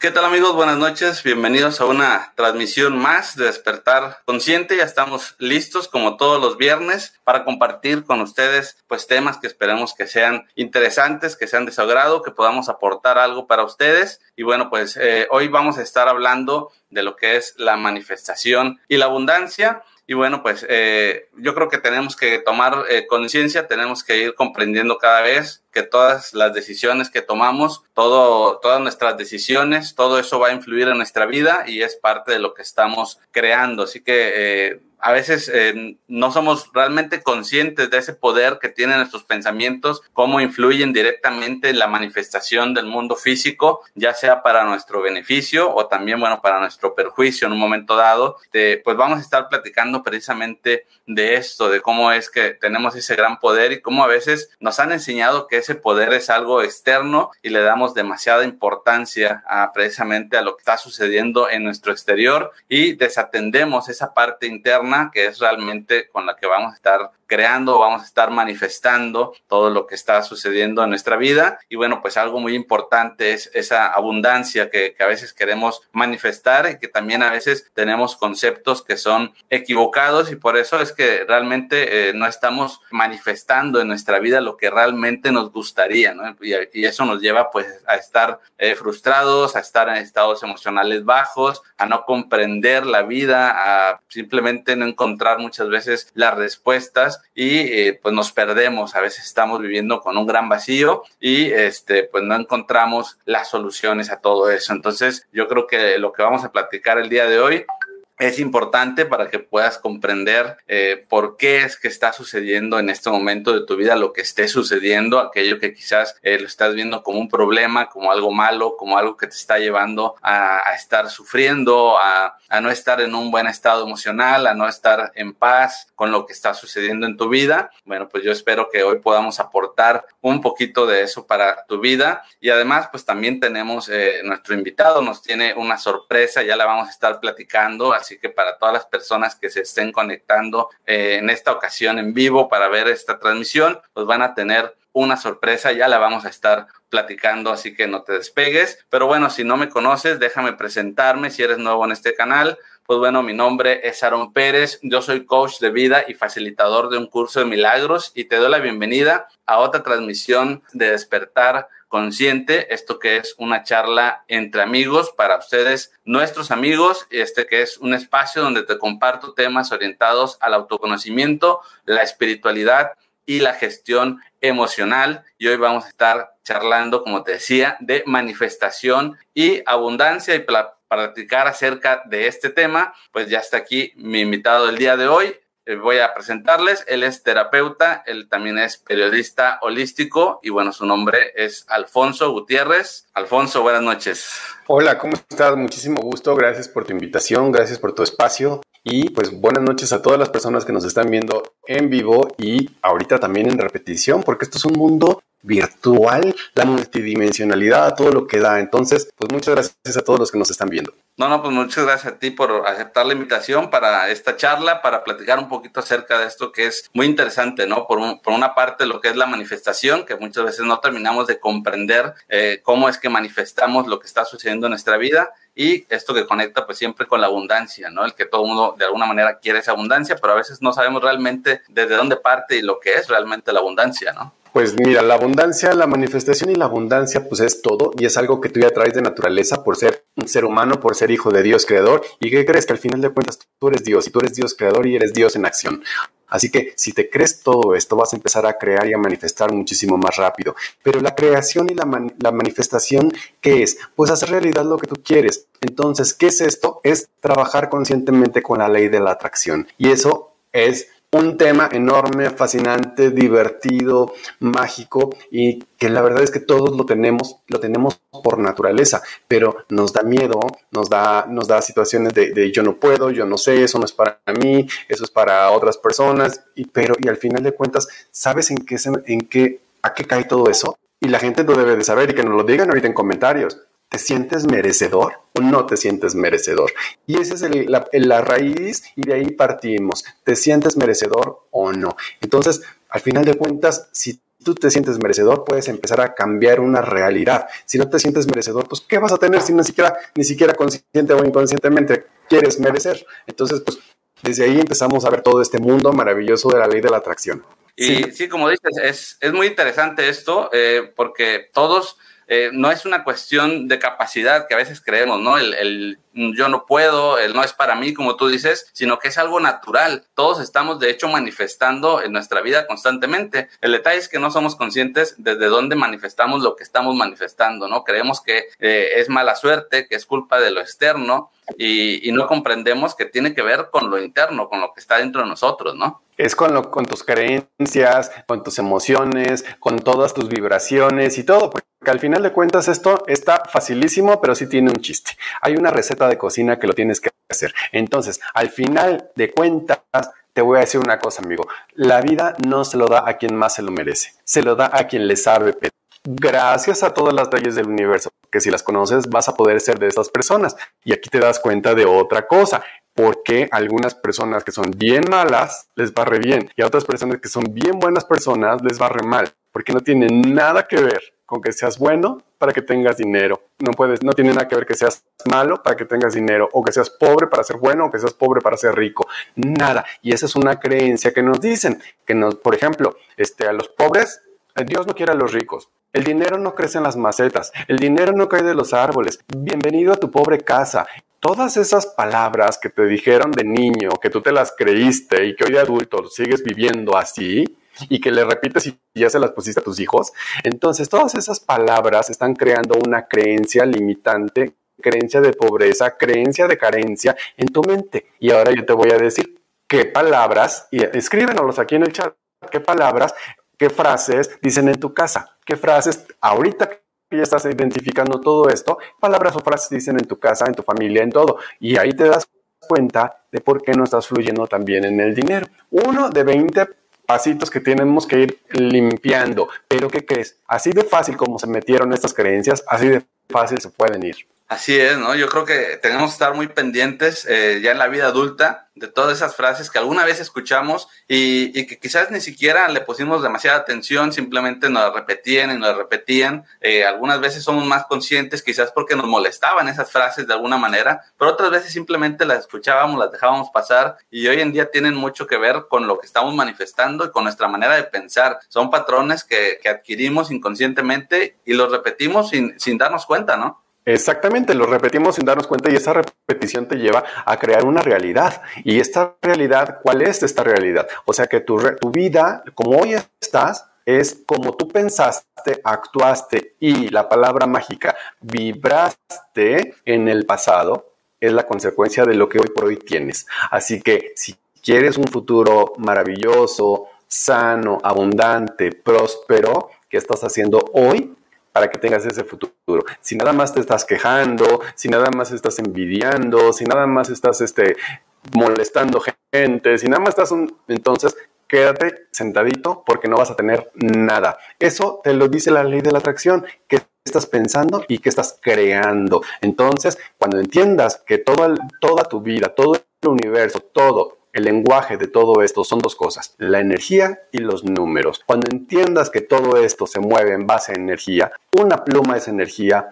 ¿Qué tal amigos? Buenas noches. Bienvenidos a una transmisión más de Despertar Consciente. Ya estamos listos como todos los viernes para compartir con ustedes pues temas que esperemos que sean interesantes, que sean de su agrado, que podamos aportar algo para ustedes. Y bueno, pues eh, hoy vamos a estar hablando de lo que es la manifestación y la abundancia. Y bueno, pues eh, yo creo que tenemos que tomar eh, conciencia, tenemos que ir comprendiendo cada vez que todas las decisiones que tomamos, todo, todas nuestras decisiones, todo eso va a influir en nuestra vida y es parte de lo que estamos creando. Así que eh, a veces eh, no somos realmente conscientes de ese poder que tienen nuestros pensamientos, cómo influyen directamente en la manifestación del mundo físico, ya sea para nuestro beneficio o también, bueno, para nuestro perjuicio en un momento dado. pues vamos a estar platicando precisamente de esto, de cómo es que tenemos ese gran poder y cómo a veces nos han enseñado que ese poder es algo externo y le damos demasiada importancia a, precisamente a lo que está sucediendo en nuestro exterior y desatendemos esa parte interna que es realmente con la que vamos a estar creando, vamos a estar manifestando todo lo que está sucediendo en nuestra vida. Y bueno, pues algo muy importante es esa abundancia que, a veces queremos manifestar y que también a veces tenemos conceptos que son equivocados y por eso es que realmente eh, no estamos manifestando en nuestra vida lo que realmente nos gustaría. Y, eso nos lleva pues a estar eh, frustrados, a estar en estados emocionales bajos, a no comprender la vida, a simplemente no encontrar muchas veces las respuestas y eh, pues nos perdemos, a veces estamos viviendo con un gran vacío y este pues no encontramos las soluciones a todo eso. Entonces yo creo que lo que vamos a platicar el día de hoy es importante para que puedas comprender eh, por qué es que está sucediendo en este momento de tu vida lo que esté sucediendo, aquello que quizás eh, lo estás viendo como un problema, como algo malo, como algo que te está llevando a, estar sufriendo, a, a, no estar en un buen estado emocional, a no estar en paz con lo que está sucediendo en tu vida. Bueno, pues yo espero que hoy podamos aportar un poquito de eso para tu vida y además pues también tenemos eh, nuestro invitado, nos tiene una sorpresa, ya la vamos a estar platicando que para todas las personas que se estén conectando eh, en esta ocasión en vivo para ver esta transmisión, pues van a tener una sorpresa, ya la vamos a estar platicando, así que no te despegues. Pero bueno, si no me conoces, déjame presentarme si eres nuevo en este canal. Pues bueno, mi nombre es Aaron Pérez, yo soy coach de vida y facilitador de un curso de milagros y te doy la bienvenida a otra transmisión de despertar consciente, esto que es una charla entre amigos para ustedes, nuestros amigos, este que es un espacio donde te comparto temas orientados al autoconocimiento, la espiritualidad y la gestión emocional. Y hoy vamos a estar charlando, como te decía, de manifestación y abundancia y para platicar acerca de este tema, pues ya está aquí mi invitado del día de hoy, voy a presentarles. Él es terapeuta, él también es periodista holístico y bueno, su nombre es Alfonso Gutiérrez. Alfonso, buenas noches. Hola, ¿cómo estás? Muchísimo gusto, gracias por tu invitación, gracias por tu espacio y pues buenas noches a todas las personas que nos están viendo en vivo y ahorita también en repetición, porque esto es un mundo virtual, la multidimensionalidad, todo lo que da. Entonces, pues muchas gracias a todos los que nos están viendo. No, no, pues muchas gracias a ti por aceptar la invitación para esta charla, para platicar un poquito acerca de esto que es muy interesante, ¿no? Por, por una parte, lo que es la manifestación, que muchas veces no terminamos de comprender eh, cómo es que manifestamos lo que está sucediendo en nuestra vida y esto que conecta pues siempre con la abundancia, ¿no? El que todo mundo de alguna manera quiere esa abundancia, pero a veces no sabemos realmente desde dónde parte y lo que es realmente la abundancia, ¿no? Pues mira, la abundancia, la manifestación y la abundancia, pues es todo y es algo que tú ya traes de naturaleza por ser ser humano por ser hijo de Dios creador. ¿Y qué crees? Que al final de cuentas tú eres Dios y tú eres Dios creador y eres Dios en acción. Así que si te crees todo esto, vas a empezar a crear y a manifestar muchísimo más rápido. Pero la creación y la, la, manifestación, ¿qué es? Pues hacer realidad lo que tú quieres. Entonces, ¿qué es esto? Es trabajar conscientemente con la ley de la atracción. Y eso es un tema enorme, fascinante, divertido, mágico y que la verdad es que todos lo tenemos, lo tenemos por naturaleza, pero nos da miedo, nos da, nos da situaciones de, yo no puedo, yo no sé, eso no es para mí, eso es para otras personas, y, pero y al final de cuentas, ¿sabes en qué, en qué, a qué cae todo eso? Y la gente lo debe de saber y que nos lo digan ahorita en comentarios. ¿Te sientes merecedor o no te sientes merecedor? Y esa es la, raíz y de ahí partimos. ¿Te sientes merecedor o no? Entonces, al final de cuentas, si tú te sientes merecedor, puedes empezar a cambiar una realidad. Si no te sientes merecedor, pues ¿qué vas a tener si ni siquiera, ni siquiera consciente o inconscientemente quieres merecer? Entonces, pues desde ahí empezamos a ver todo este mundo maravilloso de la ley de la atracción. Y sí, como dices, es, muy interesante esto, eh, porque todos eh, no es una cuestión de capacidad que a veces creemos, ¿no? El, yo no puedo, el no es para mí, como tú dices, sino que es algo natural. Todos estamos, de hecho, manifestando en nuestra vida constantemente. El detalle es que no somos conscientes desde dónde manifestamos lo que estamos manifestando, ¿no? Creemos que eh, es mala suerte, que es culpa de lo externo y, y no comprendemos que tiene que ver con lo interno, con lo que está dentro de nosotros, ¿no? es con, lo, con tus creencias, con tus emociones, con todas tus vibraciones y todo, porque al final de cuentas esto está facilísimo, pero sí tiene un chiste. Hay una receta de cocina que lo tienes que hacer. Entonces, al final de cuentas, te voy a decir una cosa, amigo. La vida no se lo da a quien más se lo merece, se lo da a quien le sabe. Gracias a todas las leyes del universo, que si las conoces vas a poder ser de esas personas. Y aquí te das cuenta de otra cosa porque algunas personas que son bien malas les va re bien y a otras personas que son bien buenas personas les va re mal, porque no tiene nada que ver con que seas bueno para que tengas dinero. No puedes, no tiene nada que ver que seas malo para que tengas dinero o que seas pobre para ser bueno o que seas pobre para ser rico. Nada. Y esa es una creencia que nos dicen, que nos, por ejemplo, este, a los pobres, Dios no quiere a los ricos. El dinero no crece en las macetas, el dinero no cae de los árboles. Bienvenido a tu pobre casa todas esas palabras que te dijeron de niño, que tú te las creíste y que hoy de adulto sigues viviendo así y que le repites y ya se las pusiste a tus hijos, entonces todas esas palabras están creando una creencia limitante, creencia de pobreza, creencia de carencia en tu mente. Y ahora yo te voy a decir qué palabras, y escríbenos aquí en el chat, qué palabras, qué frases dicen en tu casa, qué frases ahorita ya estás identificando todo esto, palabras o frases dicen en tu casa, en tu familia, en todo. Y ahí te das cuenta de por qué no estás fluyendo también en el dinero. Uno de 20 pasitos que tenemos que ir limpiando. Pero ¿qué crees? Así de fácil como se metieron estas creencias, así de fácil se pueden ir. Así es, ¿no? Yo creo que tenemos que estar muy pendientes eh, ya en la vida adulta de todas esas frases que alguna vez escuchamos y, que quizás ni siquiera le pusimos demasiada atención, simplemente nos repetían y nos repetían. Eh, algunas veces somos más conscientes, quizás porque nos molestaban esas frases de alguna manera, pero otras veces simplemente las escuchábamos, las dejábamos pasar y hoy en día tienen mucho que ver con lo que estamos manifestando y con nuestra manera de pensar. Son patrones que, que adquirimos inconscientemente y los repetimos sin, sin darnos cuenta, ¿no? Exactamente, lo repetimos sin darnos cuenta y esa repetición te lleva a crear una realidad. Y esta realidad, ¿cuál es esta realidad? O sea que tu, tu vida, como hoy estás, es como tú pensaste, actuaste y la palabra mágica, vibraste en el pasado, es la consecuencia de lo que hoy por hoy tienes. Así que si quieres un futuro maravilloso, sano, abundante, próspero, ¿qué estás haciendo hoy? Para que tengas ese futuro. Si nada más te estás quejando, si nada más estás envidiando, si nada más estás este, molestando gente, si nada más estás un, entonces quédate sentadito porque no vas a tener nada. Eso te lo dice la ley de la atracción, que estás pensando y que estás creando. Entonces, cuando entiendas que toda, toda tu vida, todo el universo, todo el lenguaje de todo esto son dos cosas, la energía y los números. Cuando entiendas que todo esto se mueve en base a energía, una pluma es energía,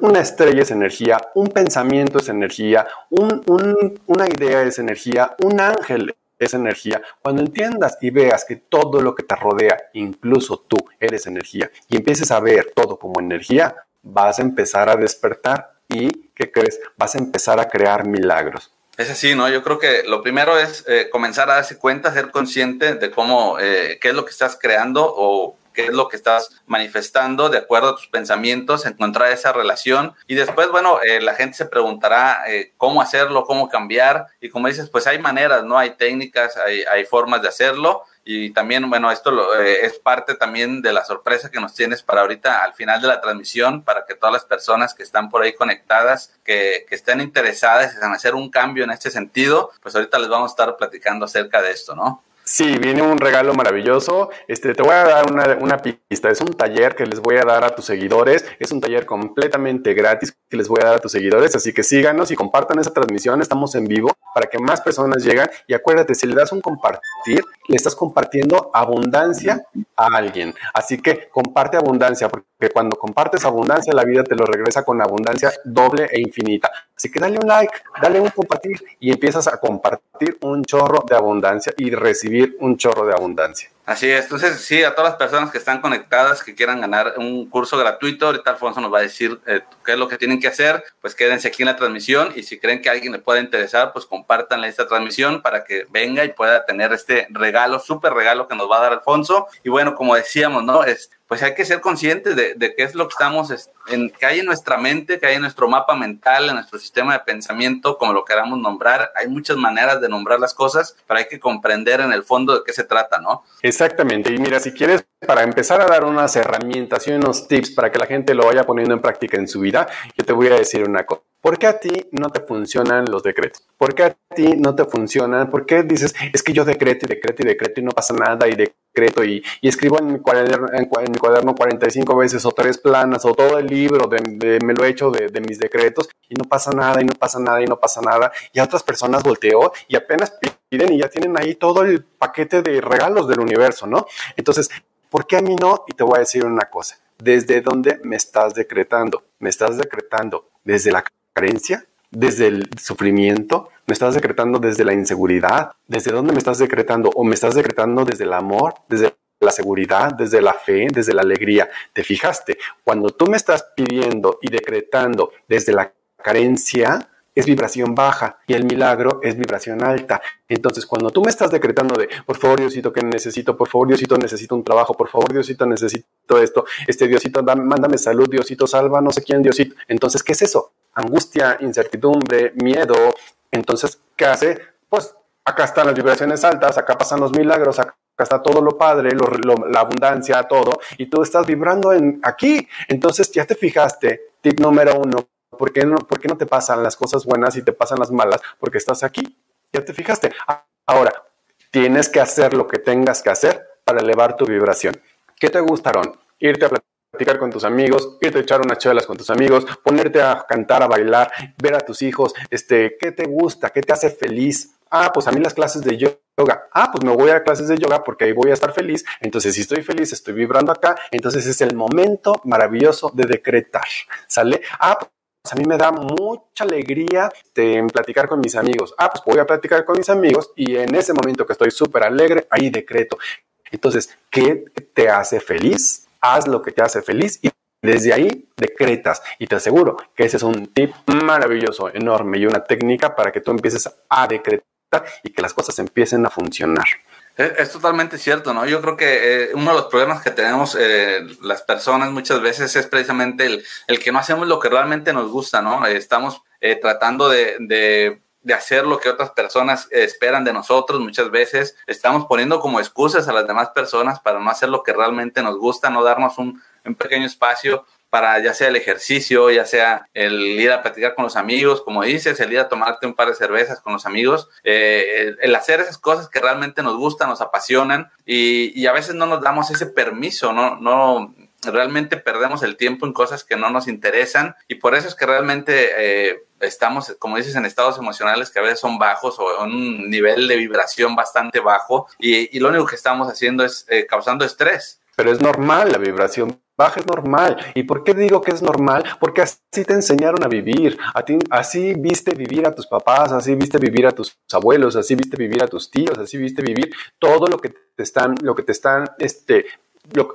una estrella es energía, un pensamiento es energía, una idea es energía, un ángel es energía. Cuando entiendas y veas que todo lo que te rodea, incluso tú, eres energía, y empieces a ver todo como energía, vas a empezar a despertar y ¿qué crees? Vas a empezar a crear milagros. Es así, ¿no? Yo creo que lo primero es eh, comenzar a darse cuenta, ser consciente de cómo, eh, qué es lo que estás creando o qué es lo que estás manifestando de acuerdo a tus pensamientos, encontrar esa relación y después, bueno, eh, la gente se preguntará cómo hacerlo, cómo cambiar y como dices, pues hay maneras, ¿no? Hay técnicas, hay, hay formas de hacerlo y también, bueno, esto eh, es parte también de la sorpresa que nos tienes para ahorita al final de la transmisión, para que todas las personas que están por ahí conectadas, que, que estén interesadas en hacer un cambio en este sentido, pues ahorita les vamos a estar platicando acerca de esto, ¿no? Sí, viene un regalo maravilloso. Este, te voy a dar una, una, pista. Es un taller que les voy a dar a tus seguidores. Es un taller completamente gratis que les voy a dar a tus seguidores. Así que síganos y compartan esa transmisión. Estamos en vivo para que más personas lleguen. Y acuérdate, si le das un compartir, le estás compartiendo abundancia a alguien. Así que comparte abundancia, porque cuando compartes abundancia, la vida te lo regresa con abundancia doble e infinita. Así que dale un like, dale un compartir y empiezas a compartir un chorro de abundancia y recibir un chorro de abundancia. Así es, entonces sí, a todas las personas que están conectadas, que quieran ganar un curso gratuito, ahorita Alfonso nos va a decir eh, qué es lo que tienen que hacer, pues quédense aquí en la transmisión y si creen que alguien le pueda interesar, pues compártanle esta transmisión para que venga y pueda tener este regalo, súper regalo que nos va a dar Alfonso. Y bueno, como decíamos, ¿no? Es, pues hay que ser conscientes de, qué es lo que estamos, en, que hay en nuestra mente, que hay en nuestro mapa mental, en nuestro sistema de pensamiento, como lo queramos nombrar. Hay muchas maneras de nombrar las cosas, pero hay que comprender en el fondo de qué se trata, ¿no? Exactamente. Y mira, si quieres, para empezar a dar unas herramientas y unos tips para que la gente lo vaya poniendo en práctica en su vida, yo te voy a decir una cosa. ¿Por qué a ti no te funcionan los decretos? ¿Por qué a ti no te funcionan? ¿Por qué dices, es que yo decreto y decreto y decreto y no pasa nada y decreto y, escribo en mi, cuaderno, en, mi, cuaderno, 45 veces o tres planas o todo el libro de, me lo he hecho de, de, mis decretos y no pasa nada y no pasa nada y no pasa nada? Y a otras personas volteo y apenas piden y ya tienen ahí todo el paquete de regalos del universo, ¿no? Entonces, ¿por qué a mí no? Y te voy a decir una cosa. ¿Desde dónde me estás decretando? Me estás decretando desde la carencia, desde el sufrimiento, me estás decretando desde la inseguridad, desde dónde me estás decretando o me estás decretando desde el amor, desde la seguridad, desde la fe, desde la alegría. ¿Te fijaste? Cuando tú me estás pidiendo y decretando desde la carencia, es vibración baja y el milagro es vibración alta. Entonces, cuando tú me estás decretando de, por favor, Diosito, que necesito, por favor, Diosito, necesito un trabajo, por favor, Diosito, necesito esto, este Diosito, mándame salud, Diosito, salva, no sé quién, Diosito. Entonces, ¿qué es eso? Angustia, incertidumbre, miedo. Entonces, ¿qué hace? Pues acá están las vibraciones altas, acá pasan los milagros, acá está todo lo padre, la abundancia, todo, y tú estás vibrando en aquí. Entonces, ya te fijaste, tip número uno, ¿Por qué, no, ¿Por qué no te pasan las cosas buenas y te pasan las malas? Porque estás aquí. Ya te fijaste. Ahora, tienes que hacer lo que tengas que hacer para elevar tu vibración. ¿Qué te gustaron? Irte a platicar con tus amigos, irte a echar unas chelas con tus amigos, ponerte a cantar, a bailar, ver a tus hijos, este, ¿qué te gusta? ¿Qué te hace feliz? Ah, pues a mí las clases de yoga. Ah, pues me voy a clases de yoga porque ahí voy a estar feliz. Entonces, si estoy feliz, estoy vibrando acá. Entonces es el momento maravilloso de decretar. ¿Sale? Ah, a mí me da mucha alegría de platicar con mis amigos. Ah, pues voy a platicar con mis amigos y en ese momento que estoy súper alegre, ahí decreto. Entonces, ¿qué te hace feliz? Haz lo que te hace feliz y desde ahí decretas. Y te aseguro que ese es un tip maravilloso, enorme y una técnica para que tú empieces a decretar y que las cosas empiecen a funcionar. Es, totalmente cierto, ¿no? Yo creo que eh, uno de los problemas que tenemos eh, las personas muchas veces es precisamente el, el, que no hacemos lo que realmente nos gusta, ¿no? estamos eh, tratando de, de, hacer lo que otras personas esperan de nosotros muchas veces. Estamos poniendo como excusas a las demás personas para no hacer lo que realmente nos gusta, no darnos un, un pequeño espacio para ya sea el ejercicio, ya sea el ir a platicar con los amigos, como dices, el ir a tomarte un par de cervezas con los amigos, eh, el, hacer esas cosas que realmente nos gustan, nos apasionan y, a veces no nos damos ese permiso, no, no realmente perdemos el tiempo en cosas que no nos interesan y por eso es que realmente eh, estamos, como dices, en estados emocionales que a veces son bajos o en un nivel de vibración bastante bajo y, lo único que estamos haciendo es eh, causando estrés. Pero es normal la vibración baja es normal. ¿Y por qué digo que es normal? Porque así te enseñaron a vivir. A ti, así viste vivir a tus papás, así viste vivir a tus abuelos, así viste vivir a tus tíos, así viste vivir todo lo que te están, lo que te están, este,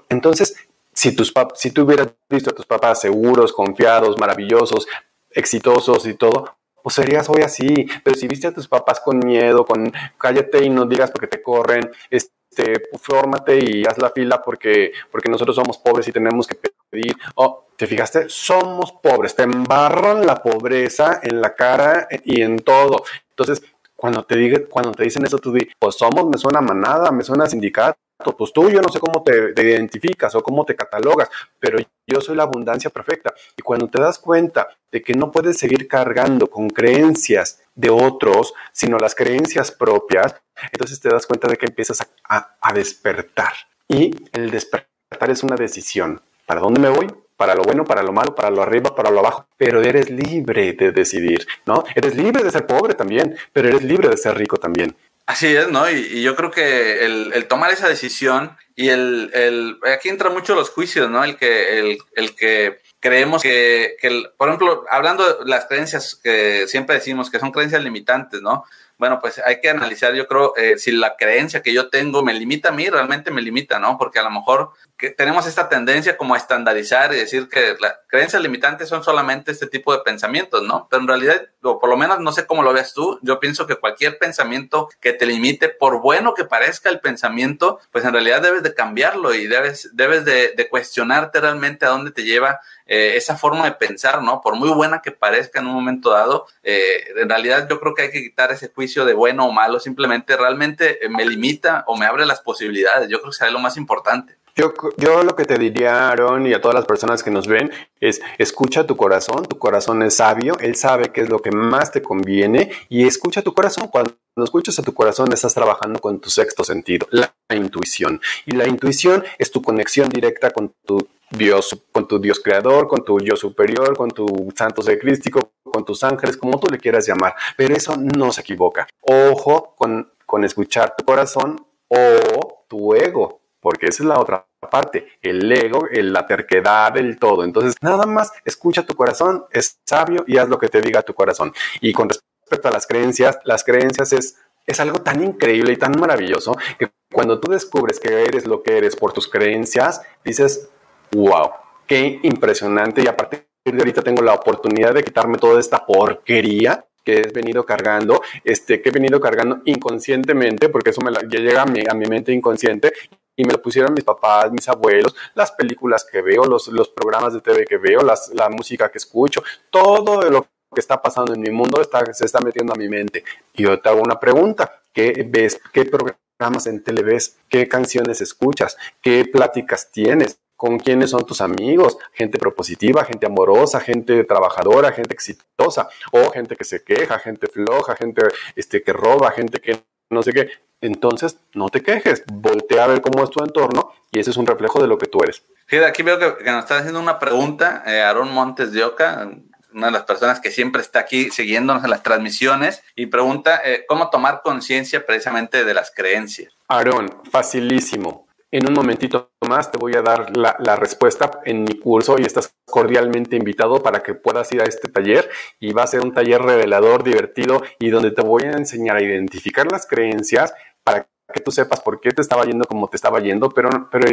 entonces, si tus si tú hubieras visto a tus papás seguros, confiados, maravillosos, exitosos y todo, pues serías hoy así. Pero si viste a tus papás con miedo, con cállate y no digas porque te corren, este, fórmate y haz la fila porque, porque nosotros somos pobres y tenemos que pedir. Oh, ¿te fijaste? Somos pobres, te embarran la pobreza en la cara y en todo. Entonces, cuando te, diga, cuando te dicen eso, tú di, pues somos, me suena manada, me suena sindicato, pues tú yo no sé cómo te, identificas o cómo te catalogas, pero yo soy la abundancia perfecta. Y cuando te das cuenta de que no puedes seguir cargando con creencias de otros, sino las creencias propias, entonces te das cuenta de que empiezas a despertar. Y el despertar es una decisión. ¿Para dónde me voy? para lo bueno, para lo malo, para lo arriba, para lo abajo, pero eres libre de decidir, ¿no? Eres libre de ser pobre también, pero eres libre de ser rico también. Así es, ¿no? Y, yo creo que el, tomar esa decisión y el, el, aquí entran mucho los juicios, ¿no? El que, el, el que creemos que, que por ejemplo, hablando de las creencias que siempre decimos que son creencias limitantes, ¿no? bueno, pues hay que analizar, yo creo, eh, si la creencia que yo tengo me limita a mí, realmente me limita, ¿no? Porque a lo mejor que tenemos esta tendencia como a estandarizar y decir que las creencias limitantes son solamente este tipo de pensamientos, ¿no? Pero en realidad, o por lo menos no sé cómo lo veas tú, yo pienso que cualquier pensamiento que te limite, por bueno que parezca el pensamiento, pues en realidad debes de cambiarlo y debes, debes de, de cuestionarte realmente a dónde te lleva eh, esa forma de pensar, ¿no? Por muy buena que parezca en un momento dado, eh, en realidad yo creo que hay que quitar ese juicio de bueno o malo, simplemente realmente eh, me limita o me abre las posibilidades. Yo creo que es lo más importante. Yo, yo, lo que te diría, Aaron, y a todas las personas que nos ven, es escucha tu corazón, tu corazón es sabio, él sabe qué es lo que más te conviene y escucha tu corazón. Cuando escuchas a tu corazón, estás trabajando con tu sexto sentido, la intuición. Y la intuición es tu conexión directa con tu Dios, con tu Dios creador, con tu yo superior, con tu santo ser crístico, con tus ángeles, como tú le quieras llamar. Pero eso no se equivoca. Ojo con, con escuchar tu corazón o tu ego, porque esa es la otra parte, el ego, la terquedad, el todo. Entonces, nada más escucha tu corazón, es sabio y haz lo que te diga tu corazón. Y con respecto a las creencias, las creencias es, es algo tan increíble y tan maravilloso que cuando tú descubres que eres lo que eres por tus creencias, dices, wow, qué impresionante. Y a partir de ahorita tengo la oportunidad de quitarme toda esta porquería que he venido cargando, este, que he venido cargando inconscientemente, porque eso me ya llega a mi, a mi mente inconsciente, y me lo pusieron mis papás, mis abuelos, las películas que veo, los, los programas de TV que veo, las, la música que escucho, todo lo que está pasando en mi mundo está, se está metiendo a mi mente. Y yo te hago una pregunta, ¿qué ves? ¿Qué programas en tele ves? ¿Qué canciones escuchas? ¿Qué pláticas tienes? con quiénes son tus amigos, gente propositiva, gente amorosa, gente trabajadora, gente exitosa, o gente que se queja, gente floja, gente este, que roba, gente que no sé qué. Entonces, no te quejes, voltea a ver cómo es tu entorno y ese es un reflejo de lo que tú eres. Fíjate, aquí veo que, nos está haciendo una pregunta, eh, Aaron Montes de Oca, una de las personas que siempre está aquí siguiéndonos en las transmisiones y pregunta eh, cómo tomar conciencia precisamente de las creencias. Aaron, facilísimo. En un momentito más te voy a dar la, respuesta en mi curso y estás cordialmente invitado para que puedas ir a este taller y va a ser un taller revelador, divertido y donde te voy a enseñar a identificar las creencias para que tú sepas por qué te estaba yendo como te estaba yendo, pero, pero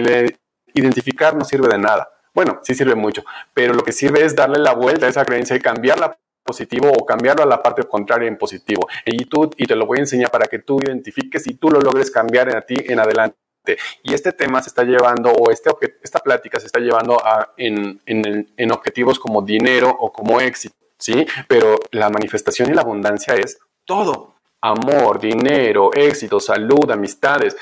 identificar no sirve de nada. Bueno, sí sirve mucho, pero lo que sirve es darle la vuelta a esa creencia y cambiarla positivo o cambiarlo a la parte contraria en positivo. Y, tú, y te lo voy a enseñar para que tú identifiques y tú lo logres cambiar en ti en adelante. Y este tema se está llevando, o este, esta plática se está llevando a, en, en, objetivos como dinero o como éxito, ¿sí? Pero la manifestación y la abundancia es todo. Amor, dinero, éxito, salud, amistades,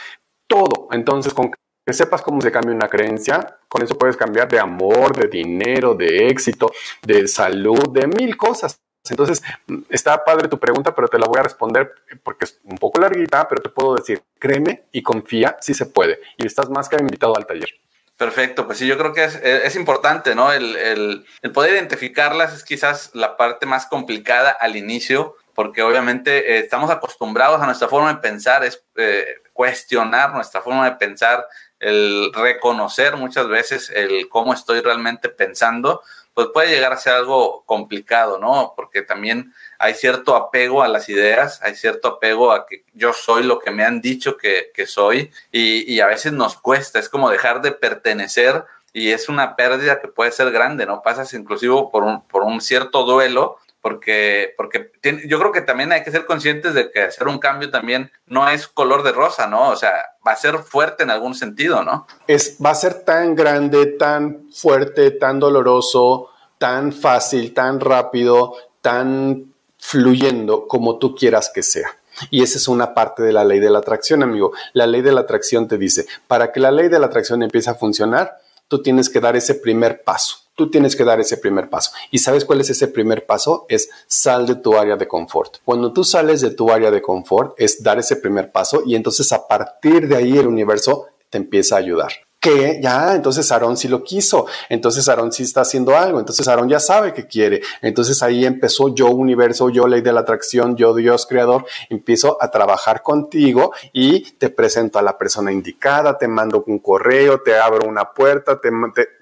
todo. Entonces, con que sepas cómo se cambia una creencia, con eso puedes cambiar de amor, de dinero, de éxito, de salud, de mil cosas. Entonces, está padre tu pregunta, pero te la voy a responder porque es un poco larguita, pero te puedo decir, créeme y confía si se puede. Y estás más que invitado al taller. Perfecto, pues sí, yo creo que es, es importante, ¿no? El, el, el, poder identificarlas es quizás la parte más complicada al inicio, porque obviamente eh, estamos acostumbrados a nuestra forma de pensar, es eh, cuestionar nuestra forma de pensar, el reconocer muchas veces el cómo estoy realmente pensando, pues puede llegar a ser algo complicado, ¿no? Porque también hay cierto apego a las ideas, hay cierto apego a que yo soy lo que me han dicho que, soy y, a veces nos cuesta, es como dejar de pertenecer y es una pérdida que puede ser grande, ¿no? Pasas inclusive por un, por un cierto duelo porque, porque yo creo que también hay que ser conscientes de que hacer un cambio también no es color de rosa, ¿no? O sea, va a ser fuerte en algún sentido, ¿no? Es, va a ser tan grande, tan fuerte, tan doloroso, tan fácil, tan rápido, tan fluyendo como tú quieras que sea. Y esa es una parte de la ley de la atracción, amigo. La ley de la atracción te dice, para que la ley de la atracción empiece a funcionar, tú tienes que dar ese primer paso tú tienes que dar ese primer paso. ¿Y sabes cuál es ese primer paso? Es sal de tu área de confort. Cuando tú sales de tu área de confort, es dar ese primer paso y entonces a partir de ahí el universo te empieza a ayudar que ya, entonces Aarón sí lo quiso, entonces Aarón sí está haciendo algo, entonces Aarón ya sabe que quiere, entonces ahí empezó yo universo, yo ley de la atracción, yo Dios creador, empiezo a trabajar contigo y te presento a la persona indicada, te mando un correo, te abro una puerta, te,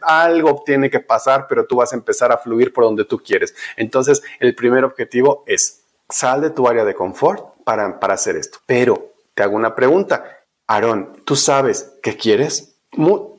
algo tiene que pasar, pero tú vas a empezar a fluir por donde tú quieres. Entonces, el primer objetivo es sal de tu área de confort para, para hacer esto. Pero te hago una pregunta. Aarón, ¿tú sabes qué quieres?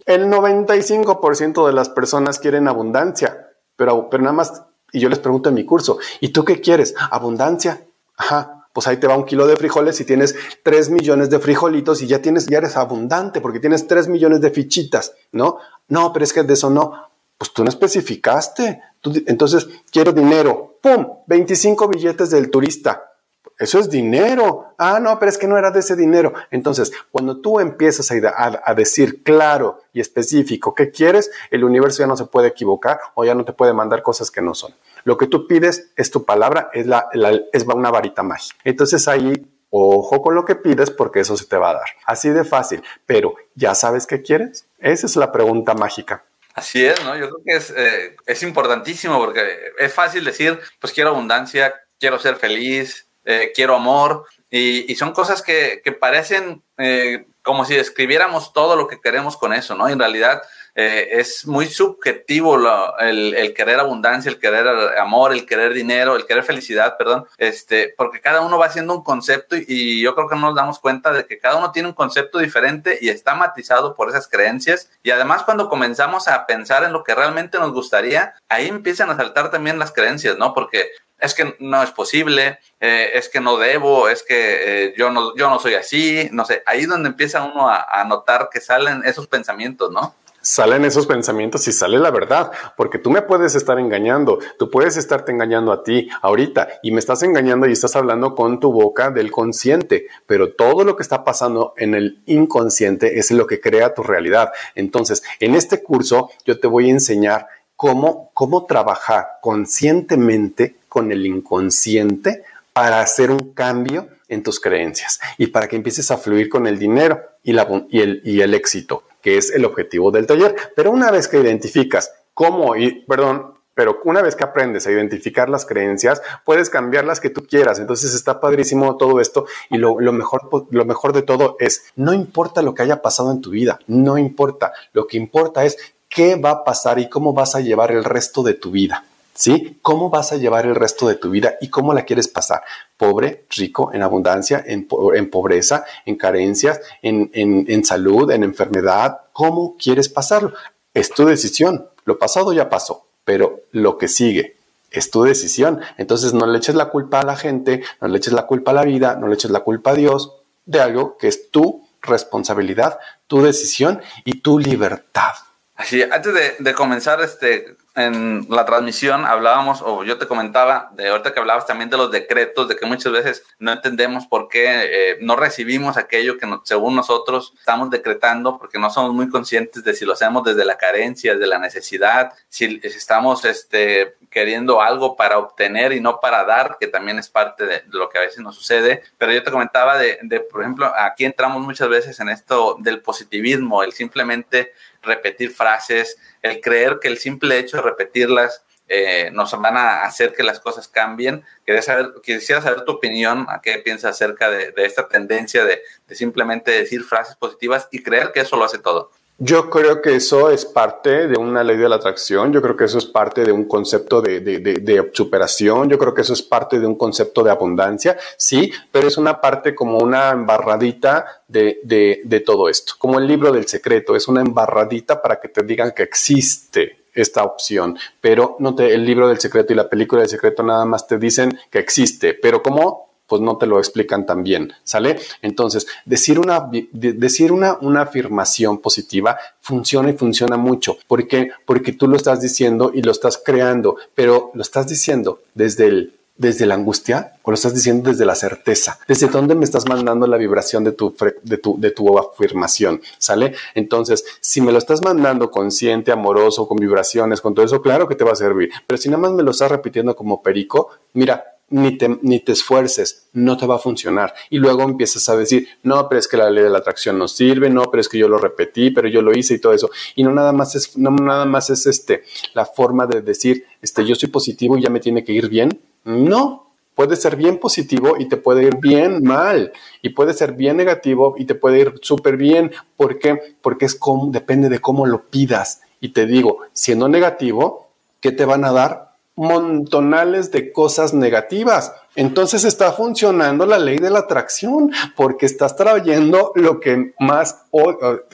El 95% de las personas quieren abundancia, pero, pero nada más, y yo les pregunto en mi curso, ¿y tú qué quieres? ¿Abundancia? Ajá, pues ahí te va un kilo de frijoles y tienes 3 millones de frijolitos y ya tienes, ya eres abundante porque tienes 3 millones de fichitas, ¿no? No, pero es que de eso no. Pues tú no especificaste. entonces, quiero dinero. ¡Pum! 25 billetes del turista eso es dinero. Ah, no, pero es que no era de ese dinero. Entonces, cuando tú empiezas a, decir claro y específico qué quieres, el universo ya no se puede equivocar o ya no te puede mandar cosas que no son. Lo que tú pides es tu palabra, es, la, es una varita mágica. Entonces ahí, ojo con lo que pides porque eso se te va a dar. Así de fácil. Pero, ¿ya sabes qué quieres? Esa es la pregunta mágica. Así es, ¿no? Yo creo que es, eh, es importantísimo porque es fácil decir, pues quiero abundancia, quiero ser feliz, eh, quiero amor, y, son cosas que, parecen eh, como si describiéramos todo lo que queremos con eso, ¿no? en realidad eh, es muy subjetivo el, querer abundancia, el querer amor, el querer dinero, el querer felicidad, perdón, este, porque cada uno va haciendo un concepto y, yo creo que no nos damos cuenta de que cada uno tiene un concepto diferente y está matizado por esas creencias. Y además cuando comenzamos a pensar en lo que realmente nos gustaría, ahí empiezan a saltar también las creencias, ¿no? Porque es que no es posible, eh, es que no debo, es que eh, yo, no, yo no soy así, no sé, ahí es donde empieza uno a, a, notar que salen esos pensamientos, ¿no? Salen esos pensamientos y sale la verdad, porque tú me puedes estar engañando, tú puedes estarte engañando a ti ahorita y me estás engañando y estás hablando con tu boca del consciente, pero todo lo que está pasando en el inconsciente es lo que crea tu realidad. Entonces, en este curso yo te voy a enseñar cómo, cómo trabajar conscientemente con el inconsciente para hacer un cambio en tus creencias y para que empieces a fluir con el dinero y, el, éxito, que es el objetivo del taller. Pero una vez que identificas cómo, y perdón, pero una vez que aprendes a identificar las creencias, puedes cambiar las que tú quieras. Entonces está padrísimo todo esto y lo, lo, mejor, lo mejor de todo es, no importa lo que haya pasado en tu vida, no importa. Lo que importa es qué va a pasar y cómo vas a llevar el resto de tu vida. ¿Sí? ¿Cómo vas a llevar el resto de tu vida y cómo la quieres pasar? Pobre, rico, en abundancia, en, pobreza, en carencias, en, en salud, en enfermedad. ¿Cómo quieres pasarlo? Es tu decisión. Lo pasado ya pasó, pero lo que sigue es tu decisión. Entonces no le eches la culpa a la gente, no le eches la culpa a la vida, no le eches la culpa a Dios de algo que es tu responsabilidad, tu decisión y tu libertad. Así, antes de, comenzar este, en la transmisión hablábamos, o yo te comentaba, de ahorita que hablabas también de los decretos, de que muchas veces no entendemos por qué eh, no recibimos aquello que según nosotros estamos decretando, porque no somos muy conscientes de si lo hacemos desde la carencia, desde la necesidad, si, estamos este, queriendo algo para obtener y no para dar, que también es parte de, lo que a veces nos sucede. Pero yo te comentaba de, de, por ejemplo, aquí entramos muchas veces en esto del positivismo, el simplemente repetir frases, el creer que el simple hecho de repetirlas eh, nos van a hacer que las cosas cambien. Quería saber, quisiera saber tu opinión, a qué piensas acerca de, esta tendencia de, simplemente decir frases positivas y creer que eso lo hace todo. Yo creo que eso es parte de una ley de la atracción, yo creo que eso es parte de un concepto de, de, de, superación, yo creo que eso es parte de un concepto de abundancia, sí, pero es una parte como una embarradita de, todo esto, como el libro del secreto, es una embarradita para que te digan que existe esta opción, pero no te, el libro del secreto y la película del secreto nada más te dicen que existe, pero como pues no te lo explican tan bien, ¿sale? Entonces, decir una, decir una, una afirmación positiva funciona y funciona mucho. ¿Por qué? Porque tú lo estás diciendo y lo estás creando, pero lo estás diciendo desde el desde la angustia o lo estás diciendo desde la certeza? ¿Desde dónde me estás mandando la vibración de tu, de tu, de tu afirmación? ¿Sale? Entonces, si me lo estás mandando consciente, amoroso, con vibraciones, con todo eso, claro que te va a servir. Pero si nada más me lo estás repitiendo como perico, mira, ni te, ni te esfuerces, no te va a funcionar. Y luego empiezas a decir, no, pero es que la ley de la atracción no sirve, no, pero es que yo lo repetí, pero yo lo hice y todo eso. Y no nada más es, no nada más es este, la forma de decir, este, yo soy positivo y ya me tiene que ir bien. No, puede ser bien positivo y te puede ir bien mal. Y puede ser bien negativo y te puede ir súper bien. ¿Por qué? Porque es como, depende de cómo lo pidas. Y te digo, siendo negativo, ¿qué te van a dar? Montonales de cosas negativas. Entonces está funcionando la ley de la atracción porque estás trayendo lo que más,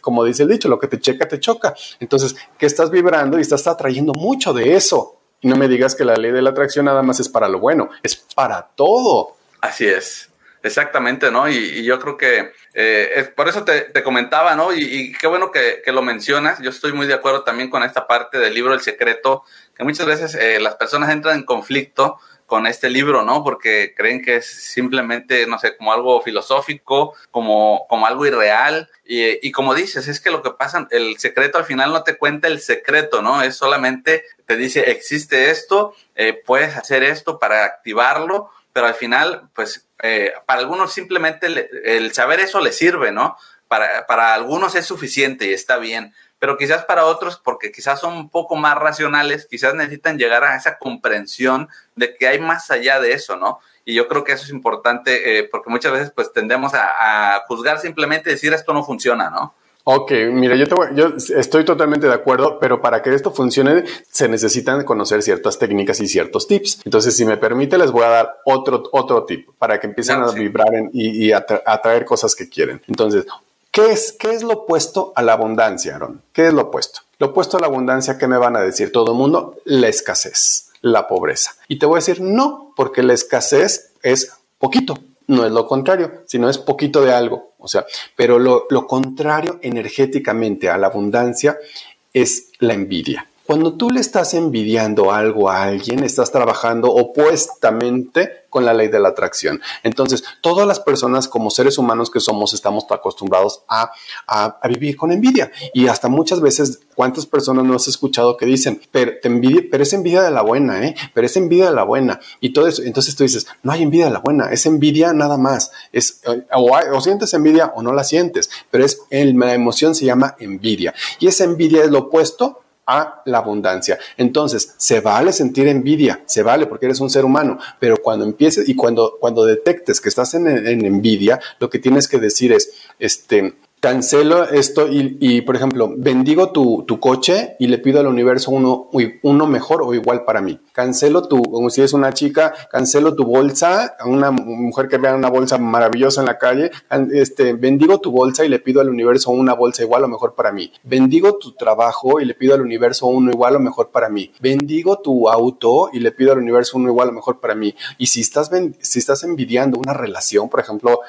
como dice el dicho, lo que te checa, te choca. Entonces, ¿qué estás vibrando y estás atrayendo mucho de eso? No me digas que la ley de la atracción nada más es para lo bueno, es para todo. Así es. Exactamente, ¿no? Y, yo creo que eh, por eso te, comentaba, ¿no? Y, qué bueno que, lo mencionas. Yo estoy muy de acuerdo también con esta parte del libro El Secreto, que muchas veces eh, las personas entran en conflicto con este libro, ¿no? Porque creen que es simplemente, no sé, como algo filosófico, como, como algo irreal. Y, y, como dices, es que lo que pasa, el secreto al final no te cuenta el secreto, ¿no? Es solamente te dice, existe esto, eh, puedes hacer esto para activarlo, pero al final, pues eh, para algunos simplemente el saber eso le sirve, ¿no? Para, para algunos es suficiente y está bien, pero quizás para otros, porque quizás son un poco más racionales, quizás necesitan llegar a esa comprensión de que hay más allá de eso, ¿no? Y yo creo que eso es importante eh, porque muchas veces pues tendemos a, a juzgar simplemente decir esto no funciona, ¿no? Ok, mira, yo, yo estoy totalmente de acuerdo, pero para que esto funcione se necesitan conocer ciertas técnicas y ciertos tips. Entonces, si me permite, les voy a dar otro, otro tip para que empiecen a vibrar y, atraer cosas que quieren. Entonces, ¿qué es, ¿qué es lo opuesto a la abundancia, Aaron? ¿Qué es lo opuesto? Lo opuesto a la abundancia, ¿qué me van a decir todo el mundo? La escasez, la pobreza. Y te voy a decir no, porque la escasez es poquito no es lo contrario, sino es poquito de algo. O sea, pero lo, lo contrario energéticamente a la abundancia es la envidia. Cuando tú le estás envidiando algo a alguien, estás trabajando opuestamente con la ley de la atracción. Entonces, todas las personas como seres humanos que somos estamos acostumbrados a, vivir con envidia. Y hasta muchas veces, ¿cuántas personas no has escuchado que dicen, pero, te envidia, pero es envidia de la buena, ¿eh? Pero es envidia de la buena. Y todo eso, entonces tú dices, no hay envidia de la buena, es envidia nada más. Es, eh, o sientes envidia o no la sientes, pero es, la emoción se llama envidia. Y esa envidia es lo opuesto a la abundancia. Entonces, se vale sentir envidia, se vale porque eres un ser humano, pero cuando empieces y cuando, cuando detectes que estás en, en envidia, lo que tienes que decir es, este, cancelo esto y, por ejemplo, bendigo tu, coche y le pido al universo uno, uno mejor o igual para mí. Cancelo tu, como si es una chica, cancelo tu bolsa, a una mujer que vea una bolsa maravillosa en la calle, este, bendigo tu bolsa y le pido al universo una bolsa igual o mejor para mí. Bendigo tu trabajo y le pido al universo uno igual o mejor para mí. Bendigo tu auto y le pido al universo uno igual o mejor para mí. Y si estás, si estás envidiando una relación, por ejemplo,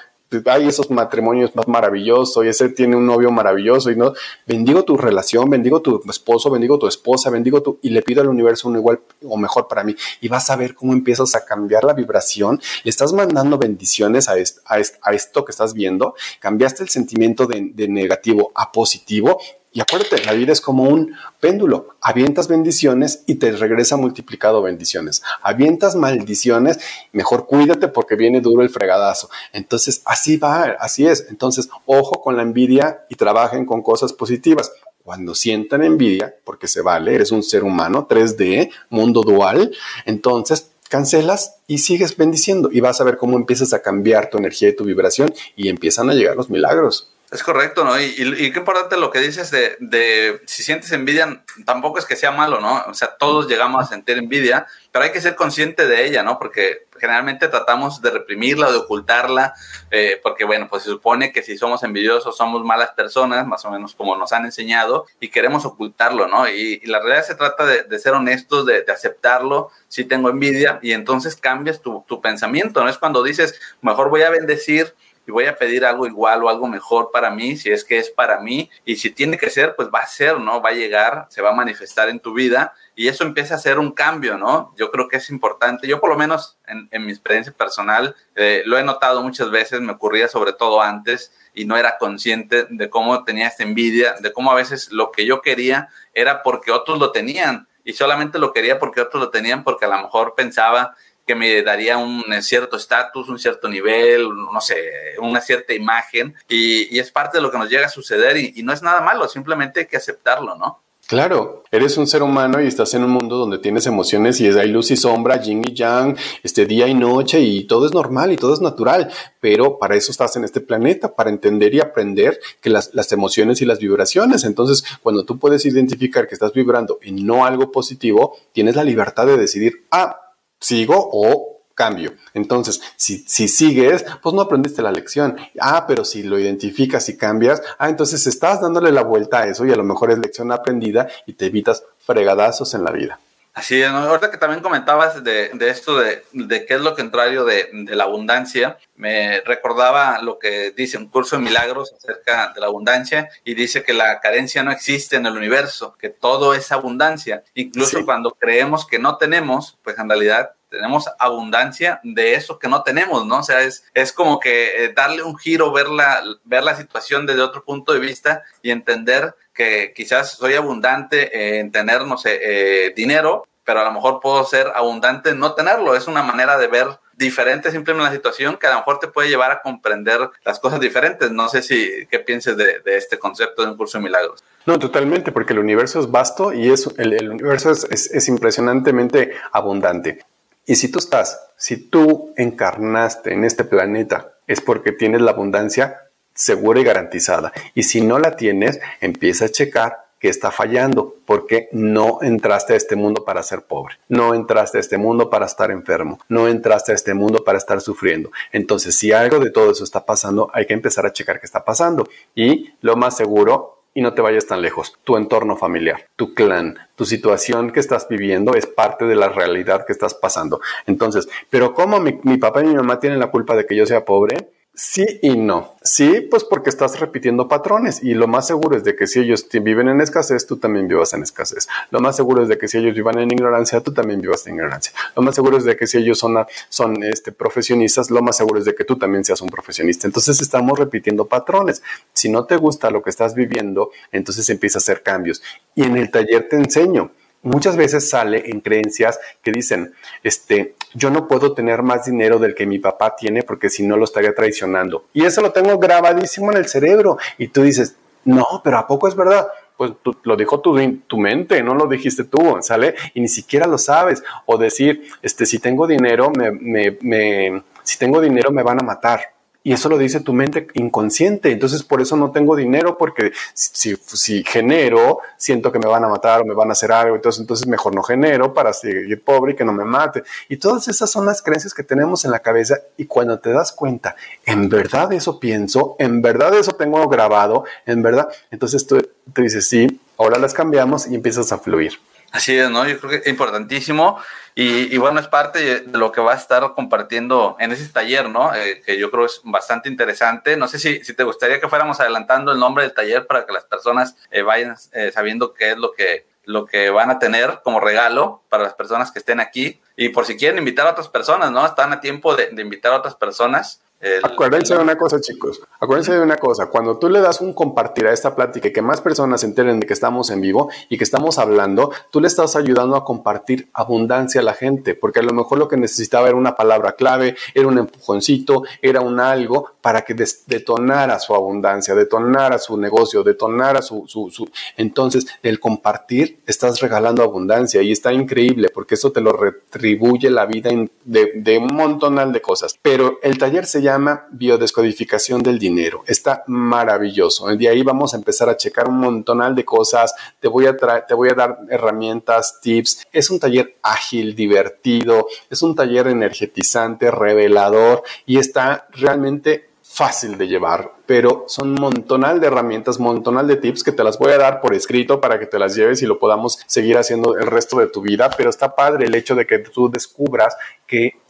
hay esos matrimonios más maravillosos y ese tiene un novio maravilloso y no, bendigo tu relación, bendigo tu esposo, bendigo tu esposa, bendigo tu, y le pido al universo uno igual o mejor para mí. Y vas a ver cómo empiezas a cambiar la vibración, le estás mandando bendiciones a, a, esto que estás viendo, cambiaste el sentimiento de negativo a positivo y acuérdate, la vida es como un péndulo. Avientas bendiciones y te regresa multiplicado bendiciones. Avientas maldiciones, mejor cuídate porque viene duro el fregadazo. Entonces, así va, así es. Entonces, ojo con la envidia y trabajen con cosas positivas. Cuando sientan envidia, porque se vale, eres un ser humano, 3D, mundo dual, entonces cancelas y sigues bendiciendo y vas a ver cómo empiezas a cambiar tu energía y tu vibración y empiezan a llegar los milagros. Es correcto, ¿no? Y, qué importante lo que dices de, de, si sientes envidia, tampoco es que sea malo, ¿no? O sea, todos llegamos a sentir envidia, pero hay que ser consciente de ella, ¿no? Porque generalmente tratamos de reprimirla de ocultarla, eh, porque bueno, pues se supone que si somos envidiosos somos malas personas, más o menos como nos han enseñado, y queremos ocultarlo, ¿no? Y, la realidad se trata de, ser honestos, de, aceptarlo, si tengo envidia, y entonces cambias tu pensamiento, ¿no? Es cuando dices, mejor voy a bendecir y voy a pedir algo igual o algo mejor para mí, si es que es para mí, y si tiene que ser, pues va a ser, ¿no? Va a llegar, se va a manifestar en tu vida y eso empieza a ser un cambio, ¿no? Yo creo que es importante, yo por lo menos en, mi experiencia personal eh, lo he notado muchas veces, me ocurría sobre todo antes y no era consciente de cómo tenía esta envidia, de cómo a veces lo que yo quería era porque otros lo tenían y solamente lo quería porque otros lo tenían porque a lo mejor pensaba que me daría un cierto estatus, un cierto nivel, no sé, una cierta imagen, y, es parte de lo que nos llega a suceder y, no es nada malo, simplemente hay que aceptarlo, ¿no? Claro, eres un ser humano y estás en un mundo donde tienes emociones y hay luz y sombra, yin y yang, este día y noche y todo es normal y todo es natural, pero para eso estás en este planeta, para entender y aprender que las, las emociones y las vibraciones. Entonces, cuando tú puedes identificar que estás vibrando y no algo positivo, tienes la libertad de decidir, ah, sigo o cambio. Entonces, si, si sigues, pues no aprendiste la lección. Ah, pero si lo identificas y cambias, ah, entonces estás dándole la vuelta a eso y a lo mejor es lección aprendida y te evitas fregadazos en la vida. Así es, ahorita que también comentabas de, de esto de, de, qué es lo contrario de, de, la abundancia, me recordaba lo que dice un curso de milagros acerca de la abundancia y dice que la carencia no existe en el universo, que todo es abundancia. Incluso cuando creemos que no tenemos, pues en realidad tenemos abundancia de eso que no tenemos, ¿no? O sea, es, es como que eh, darle un giro, ver la, ver la situación desde otro punto de vista y entender que quizás soy abundante en tener, no sé, eh, dinero, pero a lo mejor puedo ser abundante en no tenerlo. Es una manera de ver diferente simplemente la situación que a lo mejor te puede llevar a comprender las cosas diferentes. No sé si qué pienses de, este concepto de un curso de milagros. No, totalmente, porque el universo es vasto y es, el, universo es impresionantemente abundante. Y si tú estás, si tú encarnaste en este planeta, es porque tienes la abundancia segura y garantizada. Y si no la tienes, empieza a checar que está fallando, porque no entraste a este mundo para ser pobre, no entraste a este mundo para estar enfermo, no entraste a este mundo para estar sufriendo. Entonces, si algo de todo eso está pasando, hay que empezar a checar qué está pasando. Y lo más seguro y no te vayas tan lejos. Tu entorno familiar, tu clan, tu situación que estás viviendo es parte de la realidad que estás pasando. Entonces, pero ¿cómo mi, mi papá y mi mamá tienen la culpa de que yo sea pobre? Sí y no. Sí, pues porque estás repitiendo patrones y lo más seguro es de que si ellos viven en escasez, tú también vivas en escasez. Lo más seguro es de que si ellos vivan en ignorancia, tú también vivas en ignorancia. Lo más seguro es de que si ellos son, son este, profesionistas, lo más seguro es de que tú también seas un profesionista. Entonces estamos repitiendo patrones. Si no te gusta lo que estás viviendo, entonces empieza a hacer cambios. Y en el taller te enseño muchas veces sale en creencias que dicen, este, yo no puedo tener más dinero del que mi papá tiene porque si no lo estaría traicionando. Y eso lo tengo grabadísimo en el cerebro. Y tú dices, no, pero ¿a poco es verdad? Pues lo dijo tu, tu mente, no lo dijiste tú, ¿sale? Y ni siquiera lo sabes. O decir, este, si tengo dinero, me, me, me, si tengo dinero me van a matar. Y eso lo dice tu mente inconsciente. Entonces, por eso no tengo dinero, porque si, genero, siento que me van a matar o me van a hacer algo. Entonces, entonces mejor no genero para seguir pobre y que no me mate. Y todas esas son las creencias que tenemos en la cabeza. Y cuando te das cuenta, en verdad eso pienso, en verdad eso tengo grabado, en verdad, entonces tú, tú dices, sí, ahora las cambiamos y empiezas a fluir. Así es, ¿no? Yo creo que es importantísimo y, bueno, es parte de lo que va a estar compartiendo en ese taller, ¿no? Eh, que yo creo es bastante interesante. No sé si, si te gustaría que fuéramos adelantando el nombre del taller para que las personas eh, vayan eh, sabiendo qué es lo que, lo que van a tener como regalo para las personas que estén aquí. Y por si quieren invitar a otras personas, ¿no? Están a tiempo de, de invitar a otras personas Acuérdense de una cosa, chicos. Acuérdense de una cosa. Cuando tú le das un compartir a esta plática y que más personas se enteren de que estamos en vivo y que estamos hablando, tú le estás ayudando a compartir abundancia a la gente, porque a lo mejor lo que necesitaba era una palabra clave, era un empujoncito, era un algo para que detonara su abundancia, detonara su negocio, detonara su, su, su... Entonces, el compartir, estás regalando abundancia y está increíble porque eso te lo retribuye la vida de, de un montonal de cosas. Pero el taller se llama Biodescodificación del Dinero. Está maravilloso. De ahí vamos a empezar a checar un montonal de cosas. Te voy a, te voy a dar herramientas, tips. Es un taller ágil, divertido. Es un taller energetizante, revelador y está realmente fácil de llevar, pero son montonal de herramientas, montonal de tips que te las voy a dar por escrito para que te las lleves y lo podamos seguir haciendo el resto de tu vida, pero está padre el hecho de que tú descubras que,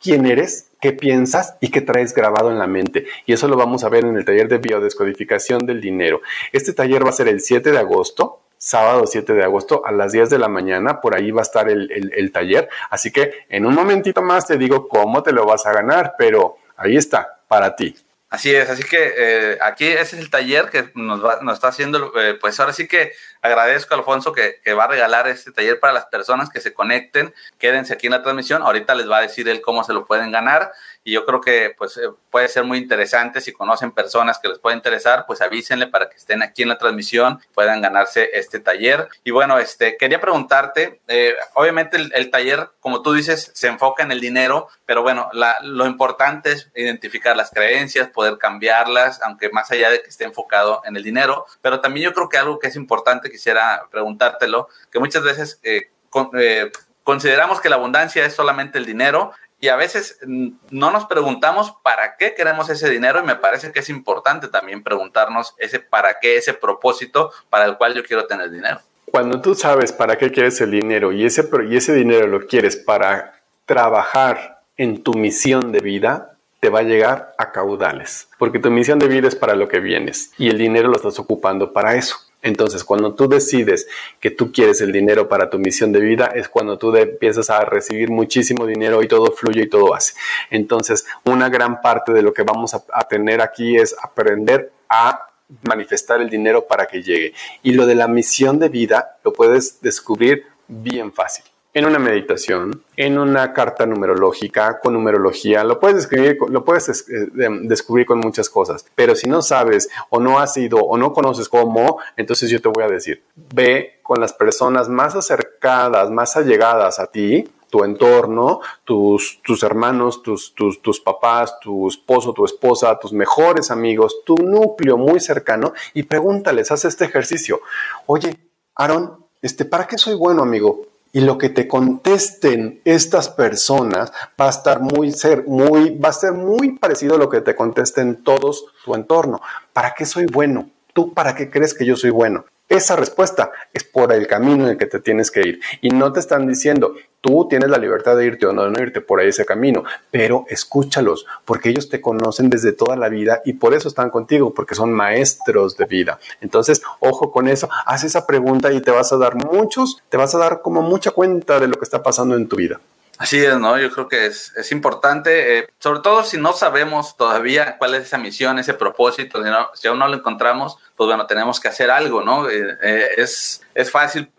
quién eres, qué piensas y qué traes grabado en la mente. Y eso lo vamos a ver en el taller de biodescodificación del dinero. Este taller va a ser el 7 de agosto sábado 7 de agosto a las 10 de la mañana. Por ahí va a estar el, el, taller. Así que en un momentito más te digo cómo te lo vas a ganar, pero ahí está, para ti. Así es, así que eh, aquí ese es el taller que nos, va, nos está haciendo, eh, pues ahora sí que agradezco a Alfonso que, que, va a regalar este taller para las personas que se conecten, quédense aquí en la transmisión, ahorita les va a decir él cómo se lo pueden ganar y yo creo que pues eh, puede ser muy interesante. Si conocen personas que les puede interesar, pues avísenle para que estén aquí en la transmisión, puedan ganarse este taller. Y bueno, este quería preguntarte, eh, obviamente el, taller, como tú dices, se enfoca en el dinero, pero bueno, la, lo importante es identificar las creencias, poder cambiarlas, aunque más allá de que esté enfocado en el dinero, pero también yo creo que algo que es importante, quisiera preguntártelo, que muchas veces... Eh, consideramos que la abundancia es solamente el dinero y a veces mm, no nos preguntamos para qué queremos ese dinero y me parece que es importante también preguntarnos ese para qué, ese propósito para el cual yo quiero tener dinero. Cuando tú sabes para qué quieres el dinero y ese, y ese dinero lo quieres para trabajar en tu misión de vida, te va a llegar a caudales, porque tu misión de vida es para lo que vienes y el dinero lo estás ocupando para eso. Entonces, cuando tú decides que tú quieres el dinero para tu misión de vida, es cuando tú empiezas a recibir muchísimo dinero y todo fluye y todo hace. Entonces, una gran parte de lo que vamos a, a tener aquí es aprender a manifestar el dinero para que llegue. Y lo de la misión de vida lo puedes descubrir bien fácil en una meditación, en una carta numerológica, con numerología, lo puedes escribir, lo puedes eh, descubrir con muchas cosas. Pero si no sabes o no has ido o no conoces cómo, entonces yo te voy a decir, ve con las personas más acercadas, más allegadas a ti, tu entorno, tus, hermanos, tus, papás, tu esposo, tu esposa, tus mejores amigos, tu núcleo muy cercano y pregúntales, haz este ejercicio. Oye, Aaron, este, ¿para qué soy bueno, amigo? Y lo que te contesten estas personas va a estar muy ser muy va a ser muy parecido a lo que te contesten todos tu entorno. ¿Para qué soy bueno? ¿Tú para qué crees que yo soy bueno? Esa respuesta es por el camino en el que te tienes que ir. Y no te están diciendo, tú tienes la libertad de irte o no, de no irte por ese camino, pero escúchalos, porque ellos te conocen desde toda la vida y por eso están contigo, porque son maestros de vida. Entonces, ojo con eso, haz esa pregunta y te vas a dar muchos, te vas a dar como mucha cuenta de lo que está pasando en tu vida. Así es, ¿no? Yo creo que es, es importante, eh, sobre todo si no sabemos todavía cuál es esa misión, ese propósito, si, no, si aún no lo encontramos, pues bueno, tenemos que hacer algo, ¿no? Eh, eh, es, es fácil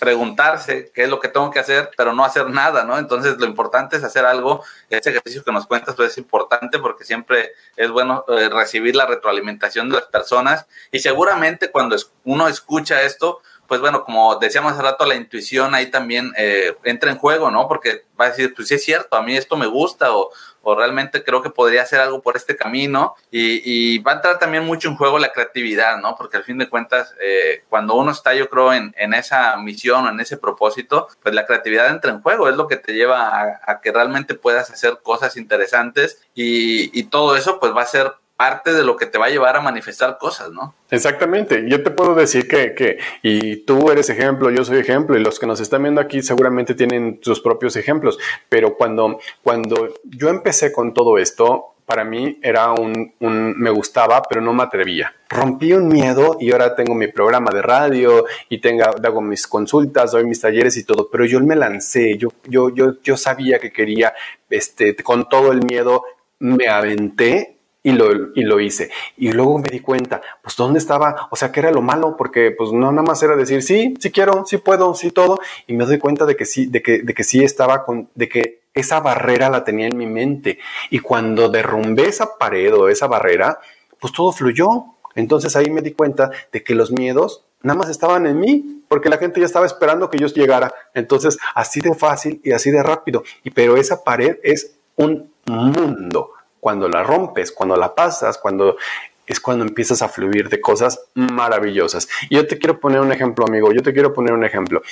preguntarse qué es lo que tengo que hacer, pero no hacer nada, ¿no? Entonces lo importante es hacer algo. Ese ejercicio que nos cuentas pues, es importante porque siempre es bueno recibir la retroalimentación de las personas y seguramente cuando uno escucha esto, pues bueno, como decíamos hace rato, la intuición ahí también eh, entra en juego, ¿no? Porque va a decir, pues sí es cierto, a mí esto me gusta o, o realmente creo que podría hacer algo por este camino y, y, va a entrar también mucho en juego la creatividad, ¿no? Porque al fin de cuentas, eh, cuando uno está, yo creo, en, en, esa misión o en ese propósito, pues la creatividad entra en juego, es lo que te lleva a, que realmente puedas hacer cosas interesantes y, y todo eso pues va a ser parte de lo que te va a llevar a manifestar cosas, ¿no? Exactamente. Yo te puedo decir que, que, y tú eres ejemplo, yo soy ejemplo, y los que nos están viendo aquí seguramente tienen sus propios ejemplos, pero cuando, cuando yo empecé con todo esto, para mí era un, un, me gustaba, pero no me atrevía. Rompí un miedo y ahora tengo mi programa de radio y tengo, hago mis consultas, doy mis talleres y todo, pero yo me lancé, yo, yo, yo, yo sabía que quería, este, con todo el miedo, me aventé y lo, y lo hice. Y luego me di cuenta, pues, ¿dónde estaba? O sea, ¿qué era lo malo? Porque, pues, no nada más era decir, sí, sí quiero, sí puedo, sí todo. Y me doy cuenta de que sí, de que, de que sí estaba con, de que esa barrera la tenía en mi mente. Y cuando derrumbé esa pared o esa barrera, pues todo fluyó. Entonces ahí me di cuenta de que los miedos nada más estaban en mí, porque la gente ya estaba esperando que yo llegara. Entonces, así de fácil y así de rápido. Y pero esa pared es un mundo cuando la rompes, cuando la pasas, cuando es cuando empiezas a fluir de cosas maravillosas. Y yo te quiero poner un ejemplo, amigo, yo te quiero poner un ejemplo.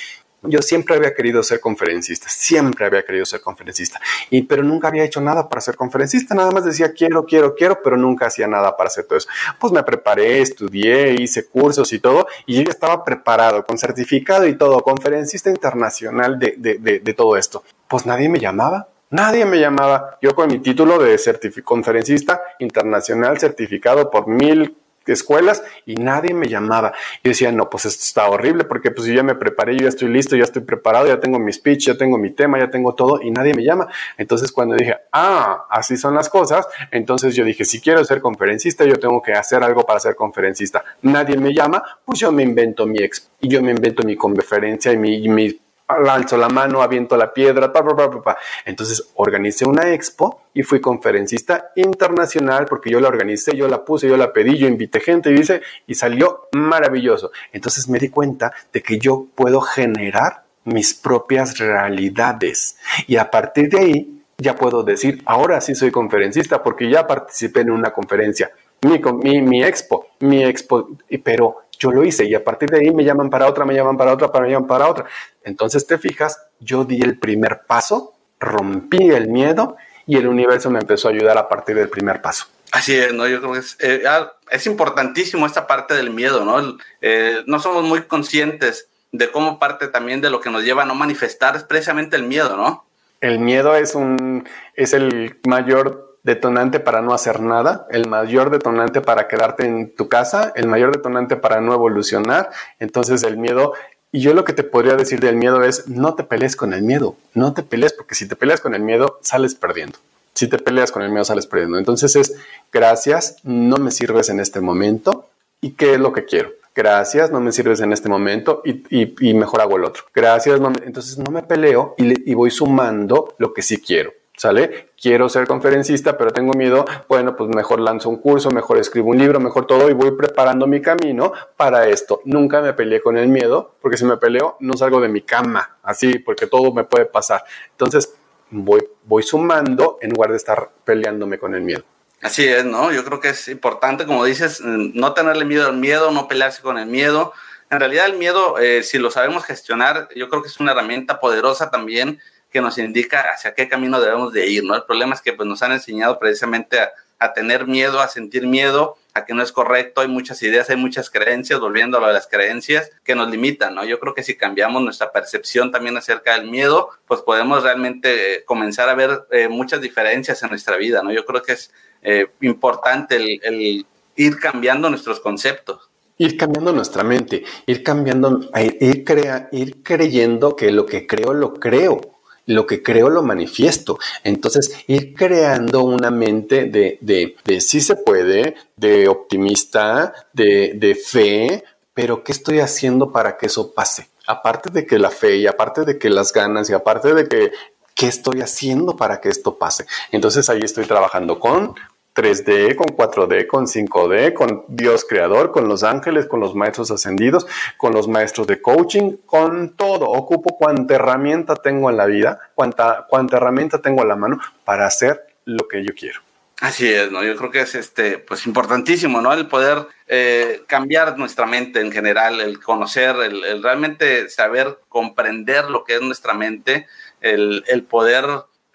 Yo siempre había querido ser conferencista, siempre había querido ser conferencista, y, pero nunca había hecho nada para ser conferencista, nada más decía quiero, quiero, quiero, pero nunca hacía nada para hacer todo eso. Pues me preparé, estudié, hice cursos y todo, y yo ya estaba preparado, con certificado y todo, conferencista internacional de, de, de, de todo esto. Pues nadie me llamaba, Nadie me llamaba. Yo con mi título de conferencista internacional certificado por mil escuelas y nadie me llamaba. Yo decía, no, pues esto está horrible porque pues yo ya me preparé, yo ya estoy listo, ya estoy preparado, ya tengo mi speech, ya tengo mi tema, ya tengo todo y nadie me llama. Entonces cuando dije, ah, así son las cosas, entonces yo dije, si quiero ser conferencista, yo tengo que hacer algo para ser conferencista. Nadie me llama, pues yo me invento mi ex yo me invento mi conferencia y mi alzo la mano, aviento la piedra, pa, pa, pa, Entonces organicé una expo y fui conferencista internacional porque yo la organicé, yo la puse, yo la pedí, yo invité gente y dice, y salió maravilloso. Entonces me di cuenta de que yo puedo generar mis propias realidades y a partir de ahí ya puedo decir, ahora sí soy conferencista porque ya participé en una conferencia, mi, mi expo, mi expo, pero yo lo hice y a partir de ahí me llaman para otra, me llaman para otra, me llaman para otra. Entonces te fijas, yo di el primer paso, rompí el miedo y el universo me empezó a ayudar a partir del primer paso. Así es, ¿no? Yo creo que es, eh, ah, es importantísimo esta parte del miedo, ¿no? Eh, no somos muy conscientes de cómo parte también de lo que nos lleva a no manifestar es precisamente el miedo, ¿no? El miedo es un es el mayor detonante para no hacer nada, el mayor detonante para quedarte en tu casa, el mayor detonante para no evolucionar. Entonces el miedo, y yo lo que te podría decir del miedo es, no te pelees con el miedo, no te pelees, porque si te peleas con el miedo, sales perdiendo. Si te peleas con el miedo, sales perdiendo. Entonces es, gracias, no me sirves en este momento, ¿y qué es lo que quiero? Gracias, no me sirves en este momento y, mejor hago el otro. Gracias, entonces no me peleo y voy sumando lo que sí quiero. ¿Sale? Quiero ser conferencista, pero tengo miedo. Bueno, pues mejor lanzo un curso, mejor escribo un libro, mejor todo y voy preparando mi camino para esto. Nunca me peleé con el miedo, porque si me peleo no salgo de mi cama, así, porque todo me puede pasar. Entonces, voy, voy sumando en lugar de estar peleándome con el miedo. Así es, ¿no? Yo creo que es importante, como dices, no tenerle miedo al miedo, no pelearse con el miedo. En realidad el miedo, eh, si lo sabemos gestionar, yo creo que es una herramienta poderosa también que nos indica hacia qué camino debemos de ir, ¿no? El problema es que pues, nos han enseñado precisamente a, tener miedo, a sentir miedo, a que no es correcto, hay muchas ideas, hay muchas creencias, volviendo a las creencias, que nos limitan, ¿no? Yo creo que si cambiamos nuestra percepción también acerca del miedo, pues podemos realmente eh, comenzar a ver eh, muchas diferencias en nuestra vida, ¿no? Yo creo que es eh, importante el, el, ir cambiando nuestros conceptos. Ir cambiando nuestra mente, ir cambiando, ir, crea, ir creyendo que lo que creo, lo creo lo que creo lo manifiesto. Entonces, ir creando una mente de, de, sí se puede, de optimista, de, de fe, pero ¿qué estoy haciendo para que eso pase? Aparte de que la fe y aparte de que las ganas y aparte de que ¿qué estoy haciendo para que esto pase? Entonces ahí estoy trabajando con 3D, con 4D, con 5D, con Dios creador, con los ángeles, con los maestros ascendidos, con los maestros de coaching, con todo. Ocupo cuánta herramienta tengo en la vida, cuánta, cuánta herramienta tengo a la mano para hacer lo que yo quiero. Así es, ¿no? Yo creo que es este, pues importantísimo, ¿no? El poder eh, cambiar nuestra mente en general, el conocer, el, el, realmente saber comprender lo que es nuestra mente, el, el poder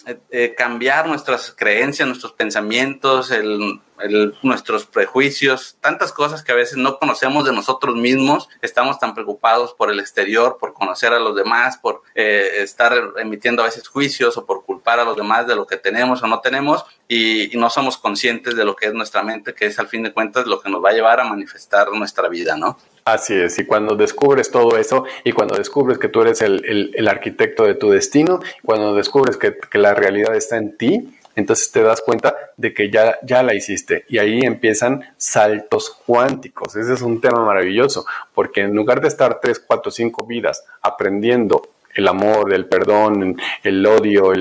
eh, eh, cambiar nuestras creencias, nuestros pensamientos, el, el, nuestros prejuicios, tantas cosas que a veces no conocemos de nosotros mismos, estamos tan preocupados por el exterior, por conocer a los demás, por eh, estar emitiendo a veces juicios o por culpar a los demás de lo que tenemos o no tenemos. Y, no somos conscientes de lo que es nuestra mente, que es al fin de cuentas lo que nos va a llevar a manifestar nuestra vida, ¿no? Así es, y cuando descubres todo eso y cuando descubres que tú eres el, el, el arquitecto de tu destino, cuando descubres que, que, la realidad está en ti, entonces te das cuenta de que ya, ya la hiciste y ahí empiezan saltos cuánticos. Ese es un tema maravilloso, porque en lugar de estar 3, 4, 5 vidas aprendiendo el amor, el perdón, el odio,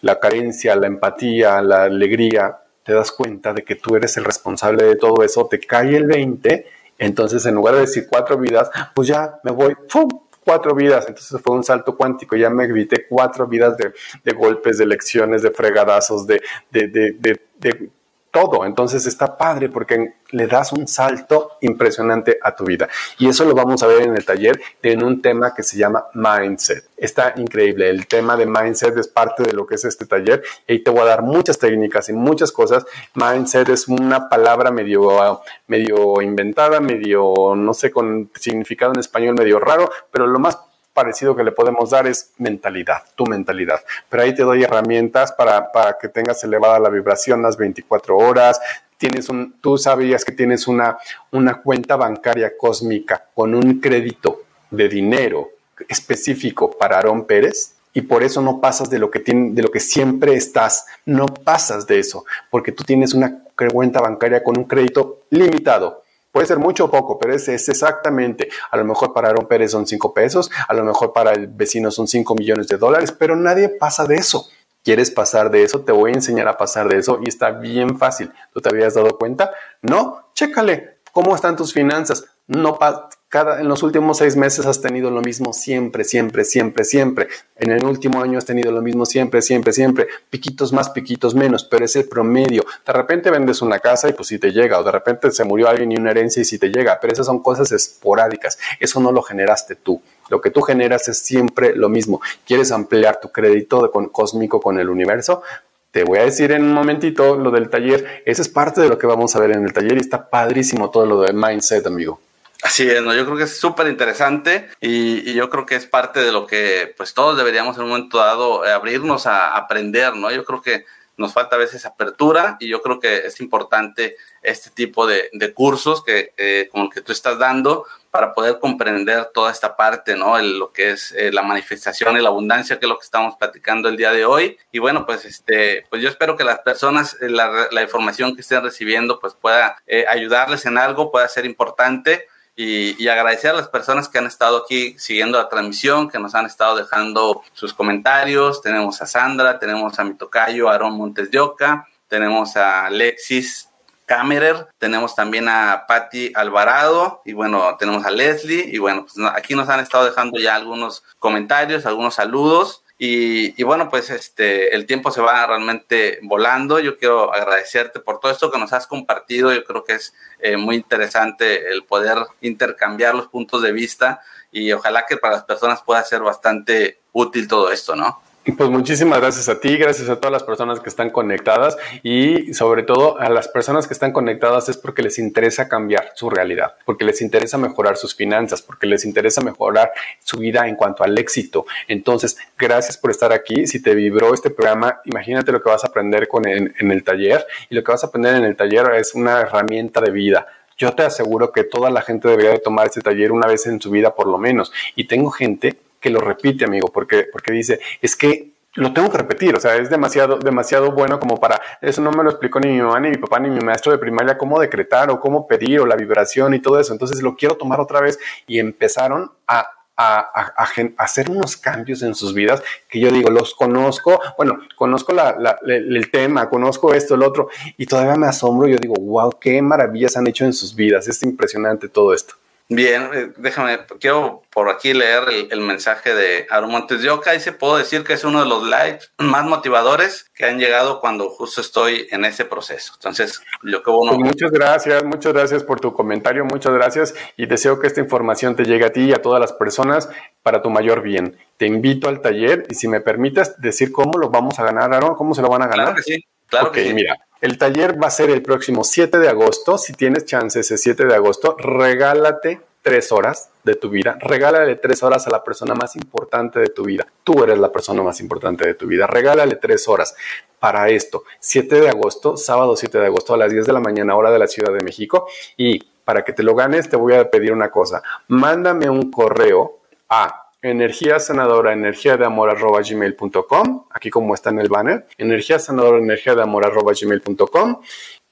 la carencia, la empatía, la alegría, te das cuenta de que tú eres el responsable de todo eso, te cae el 20, entonces en lugar de decir cuatro vidas, pues ya me voy, ¡pum! Cuatro vidas, entonces fue un salto cuántico, ya me evité cuatro vidas de, de golpes, de lecciones, de fregadazos, de, de, de todo. Entonces está padre porque le das un salto impresionante a tu vida. Y eso lo vamos a ver en el taller en un tema que se llama mindset. Está increíble. El tema de mindset es parte de lo que es este taller. Y te voy a dar muchas técnicas y muchas cosas. Mindset es una palabra medio, medio inventada, medio, no sé, con significado en español medio raro, pero lo más parecido que le podemos dar es mentalidad, tu mentalidad. Pero ahí te doy herramientas para, para que tengas elevada la vibración las 24 horas. Tienes un, tú sabías que tienes una, una cuenta bancaria cósmica con un crédito de dinero específico para Aarón Pérez y por eso no pasas de lo que tiene, de lo que siempre estás, no pasas de eso, porque tú tienes una cuenta bancaria con un crédito limitado Puede ser mucho o poco, pero es, es, exactamente. A lo mejor para Aaron Pérez son cinco pesos, a lo mejor para el vecino son cinco millones de dólares, pero nadie pasa de eso. ¿Quieres pasar de eso? Te voy a enseñar a pasar de eso y está bien fácil. ¿Tú te habías dado cuenta? No, chécale. ¿Cómo están tus finanzas? No, en los últimos seis meses has tenido lo mismo siempre, siempre, siempre, siempre. En el último año has tenido lo mismo siempre, siempre, siempre. Piquitos más, piquitos menos, pero es el promedio. De repente vendes una casa y pues si te llega, o de repente se murió alguien y una herencia y si te llega, pero esas son cosas esporádicas. Eso no lo generaste tú. Lo que tú generas es siempre lo mismo. ¿Quieres ampliar tu crédito de cósmico con el universo? Te voy a decir en un momentito lo del taller. Esa es parte de lo que vamos a ver en el taller y está padrísimo todo lo de mindset, amigo. Así es, ¿no? yo creo que es súper interesante y, yo creo que es parte de lo que pues todos deberíamos en un momento dado eh, abrirnos a aprender, ¿no? Yo creo que nos falta a veces apertura y yo creo que es importante este tipo de, cursos que como el que tú estás dando para poder comprender toda esta parte, ¿no? lo que es eh, la manifestación y la abundancia, que es lo que estamos platicando el día de hoy. Y bueno, pues este, pues yo espero que las personas, eh, la, la información que estén recibiendo, pues pueda ayudarles en algo, pueda ser importante y, agradecer a las personas que han estado aquí siguiendo la transmisión, que nos han estado dejando sus comentarios. Tenemos a Sandra, tenemos a mi tocayo Aarón Montes de Oca, tenemos a Alexis Camerer, tenemos también a Patti Alvarado y bueno, tenemos a Leslie y bueno, pues aquí nos han estado dejando ya algunos comentarios, algunos saludos. Y, bueno, pues este, el tiempo se va realmente volando. Yo quiero agradecerte por todo esto que nos has compartido. Yo creo que es eh, muy interesante el poder intercambiar los puntos de vista y ojalá que para las personas pueda ser bastante útil todo esto, ¿no? Pues muchísimas gracias a ti, gracias a todas las personas que están conectadas y sobre todo a las personas que están conectadas es porque les interesa cambiar su realidad, porque les interesa mejorar sus finanzas, porque les interesa mejorar su vida en cuanto al éxito. Entonces, gracias por estar aquí. Si te vibró este programa, imagínate lo que vas a aprender con en, el taller y lo que vas a aprender en el taller es una herramienta de vida yo te aseguro que toda la gente debería de tomar este taller una vez en su vida por lo menos. Y tengo gente que lo repite, amigo, porque, porque dice, es que lo tengo que repetir, o sea, es demasiado, demasiado bueno como para, eso no me lo explicó ni mi mamá, ni mi papá, ni mi maestro de primaria, cómo decretar o cómo pedir o la vibración y todo eso. Entonces lo quiero tomar otra vez y empezaron a, a, hacer unos cambios en sus vidas que yo digo, los conozco, bueno, conozco el tema, conozco esto, el otro, y todavía me asombro, yo digo, wow, qué maravillas han hecho en sus vidas, es impresionante todo esto. Bien, eh, déjame, quiero por aquí leer el, mensaje de Aaron Montes de Oca. Dice, puedo decir que es uno de los lives más motivadores que han llegado cuando justo estoy en ese proceso. Entonces, yo que uno... Pues muchas gracias, muchas gracias por tu comentario, muchas gracias y deseo que esta información te llegue a ti y a todas las personas para tu mayor bien. Te invito al taller y si me permites decir cómo lo vamos a ganar, Aaron, cómo se lo van a ganar. Claro que sí, claro que sí. mira, el taller va a ser el próximo 7 de agosto. Si tienes chance ese 7 de agosto, regálate tres horas de tu vida. Regálale tres horas a la persona más importante de tu vida. Tú eres la persona más importante de tu vida. Regálale tres horas para esto. 7 de agosto, sábado 7 de agosto a las 10 de la mañana, hora de la Ciudad de México. Y para que te lo ganes, te voy a pedir una cosa. Mándame un correo a energía sanadora, energía de amor arroba gmail.com, aquí como está en el banner, energía sanadora, energía de amor arroba gmail.com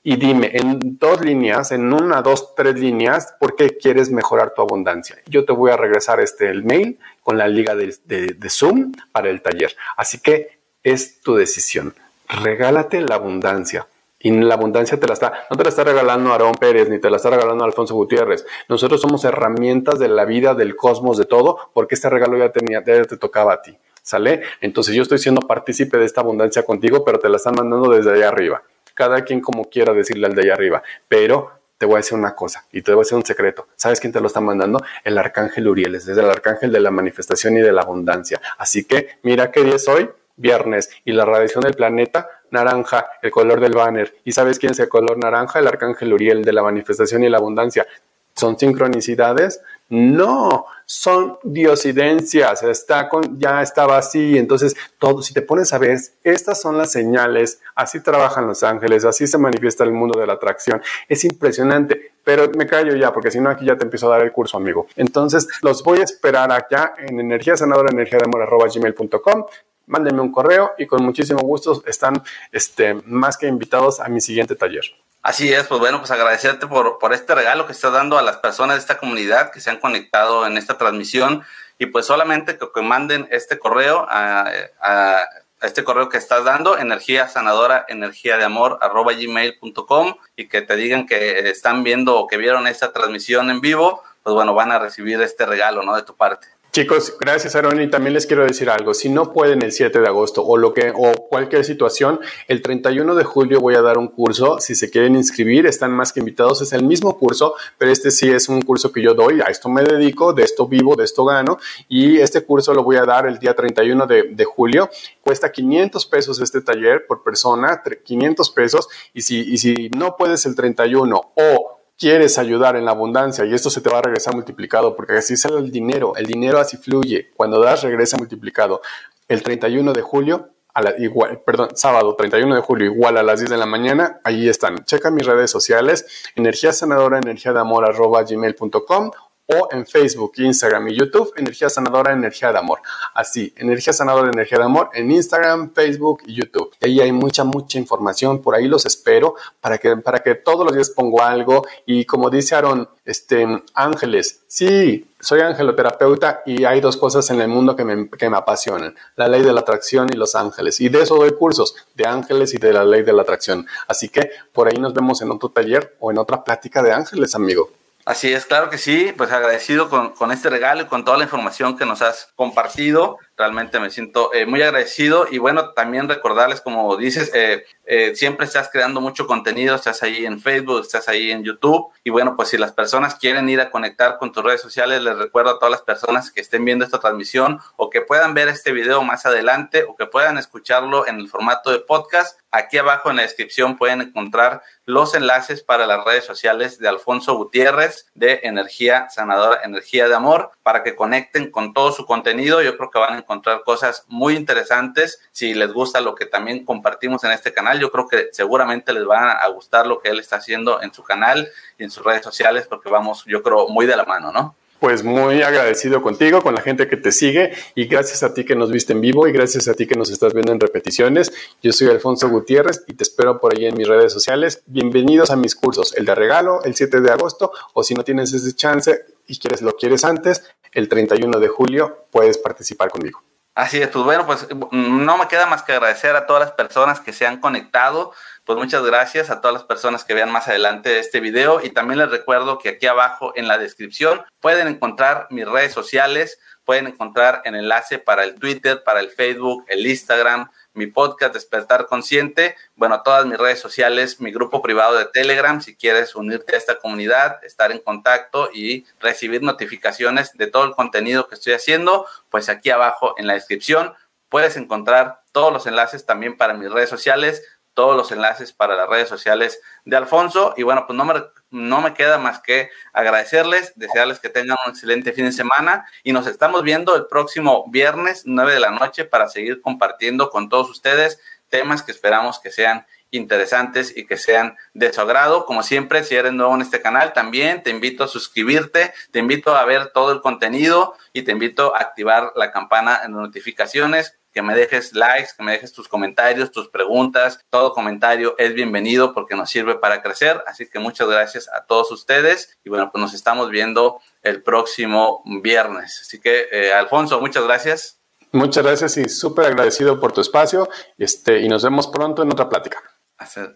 y dime en dos líneas, en una, dos, tres líneas, por qué quieres mejorar tu abundancia. Yo te voy a regresar este el mail con la liga de, de Zoom para el taller. Así que es tu decisión. Regálate la abundancia. Y la abundancia te la está, no te la está regalando Aarón Pérez, ni te la está regalando Alfonso Gutiérrez. Nosotros somos herramientas de la vida, del cosmos, de todo, porque este regalo ya, tenía, ya te tocaba a ti. ¿Sale? Entonces yo estoy siendo partícipe de esta abundancia contigo, pero te la están mandando desde allá arriba. Cada quien como quiera decirle al de allá arriba. Pero te voy a decir una cosa y te voy a decir un secreto. ¿Sabes quién te lo está mandando? El arcángel Uriel, es el arcángel de la manifestación y de la abundancia. Así que mira qué día es hoy, viernes, y la radiación del planeta naranja, el color del banner. ¿Y sabes quién es el color naranja? El arcángel Uriel de la manifestación y la abundancia. ¿Son sincronicidades? No, son diosidencias. Está con, ya estaba así. Entonces, todo, si te pones a ver, estas son las señales. Así trabajan los ángeles, así se manifiesta el mundo de la atracción. Es impresionante. Pero me callo ya, porque si no, aquí ya te empiezo a dar el curso, amigo. Entonces, los voy a esperar acá en energía sanadora, energía de amor, gmail.com mándenme un correo y con muchísimo gusto están este, más que invitados a mi siguiente taller. Así es, pues bueno, pues agradecerte por, por este regalo que estás dando a las personas de esta comunidad que se han conectado en esta transmisión y pues solamente que, que manden este correo a, a, este correo que estás dando, energía sanadora, energía de amor, arroba gmail.com y que te digan que están viendo o que vieron esta transmisión en vivo, pues bueno, van a recibir este regalo, ¿no? De tu parte. Chicos, gracias Aaron y también les quiero decir algo. Si no pueden el 7 de agosto o lo que o cualquier situación, el 31 de julio voy a dar un curso. Si se quieren inscribir, están más que invitados. Es el mismo curso, pero este sí es un curso que yo doy. A esto me dedico, de esto vivo, de esto gano. Y este curso lo voy a dar el día 31 de, de julio. Cuesta 500 pesos este taller por persona, 500 pesos. Y si, y si no puedes el 31 o quieres ayudar en la abundancia y esto se te va a regresar multiplicado, porque así sale el dinero, el dinero así fluye, cuando das regresa multiplicado. El 31 de julio, a la, igual, perdón, sábado 31 de julio, igual a las 10 de la mañana, ahí están. Checa mis redes sociales, energía sanadora, energía de amor, arroba gmail.com o en Facebook, Instagram y YouTube, Energía Sanadora, Energía de Amor. Así, Energía Sanadora, Energía de Amor en Instagram, Facebook y YouTube. ahí hay mucha, mucha información, por ahí los espero para que, para que todos los días pongo algo y como dice Aaron, este, ángeles, sí, soy angeloterapeuta y hay dos cosas en el mundo que me, que me apasionan, la ley de la atracción y los ángeles. Y de eso doy cursos, de ángeles y de la ley de la atracción. Así que por ahí nos vemos en otro taller o en otra plática de ángeles, amigo. Así es, claro que sí, pues agradecido con, con, este regalo y con toda la información que nos has compartido. Realmente me siento eh, muy agradecido y bueno, también recordarles, como dices, eh, eh, siempre estás creando mucho contenido, estás ahí en Facebook, estás ahí en YouTube y bueno, pues si las personas quieren ir a conectar con tus redes sociales, les recuerdo a todas las personas que estén viendo esta transmisión o que puedan ver este video más adelante o que puedan escucharlo en el formato de podcast, aquí abajo en la descripción pueden encontrar los enlaces para las redes sociales de Alfonso Gutiérrez de Energía Sanadora, Energía de Amor, para que conecten con todo su contenido. Yo creo que van a encontrar cosas muy interesantes. Si les gusta lo que también compartimos en este canal, yo creo que seguramente les va a gustar lo que él está haciendo en su canal y en sus redes sociales, porque vamos, yo creo, muy de la mano, ¿no? Pues muy agradecido contigo, con la gente que te sigue y gracias a ti que nos viste en vivo y gracias a ti que nos estás viendo en repeticiones. Yo soy Alfonso Gutiérrez y te espero por ahí en mis redes sociales. Bienvenidos a mis cursos, el de regalo el 7 de agosto o si no tienes ese chance y quieres lo quieres antes, el 31 de julio puedes participar conmigo. Así es, pues bueno, pues no me queda más que agradecer a todas las personas que se han conectado pues muchas gracias a todas las personas que vean más adelante este video y también les recuerdo que aquí abajo en la descripción pueden encontrar mis redes sociales, pueden encontrar el enlace para el Twitter, para el Facebook, el Instagram, mi podcast Despertar Consciente, bueno, todas mis redes sociales, mi grupo privado de Telegram, si quieres unirte a esta comunidad, estar en contacto y recibir notificaciones de todo el contenido que estoy haciendo, pues aquí abajo en la descripción puedes encontrar todos los enlaces también para mis redes sociales, todos los enlaces para las redes sociales de Alfonso. Y bueno, pues no me, no me queda más que agradecerles, desearles que tengan un excelente fin de semana y nos estamos viendo el próximo viernes, 9 de la noche, para seguir compartiendo con todos ustedes temas que esperamos que sean interesantes y que sean de su agrado. Como siempre, si eres nuevo en este canal, también te invito a suscribirte, te invito a ver todo el contenido y te invito a activar la campana en notificaciones que me dejes likes, que me dejes tus comentarios, tus preguntas. Todo comentario es bienvenido porque nos sirve para crecer. Así que muchas gracias a todos ustedes. Y bueno, pues nos estamos viendo el próximo viernes. Así que, eh, Alfonso, muchas gracias. Muchas gracias y súper agradecido por tu espacio. Este, y nos vemos pronto en otra plática.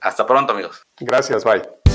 hasta pronto, amigos. Gracias, bye.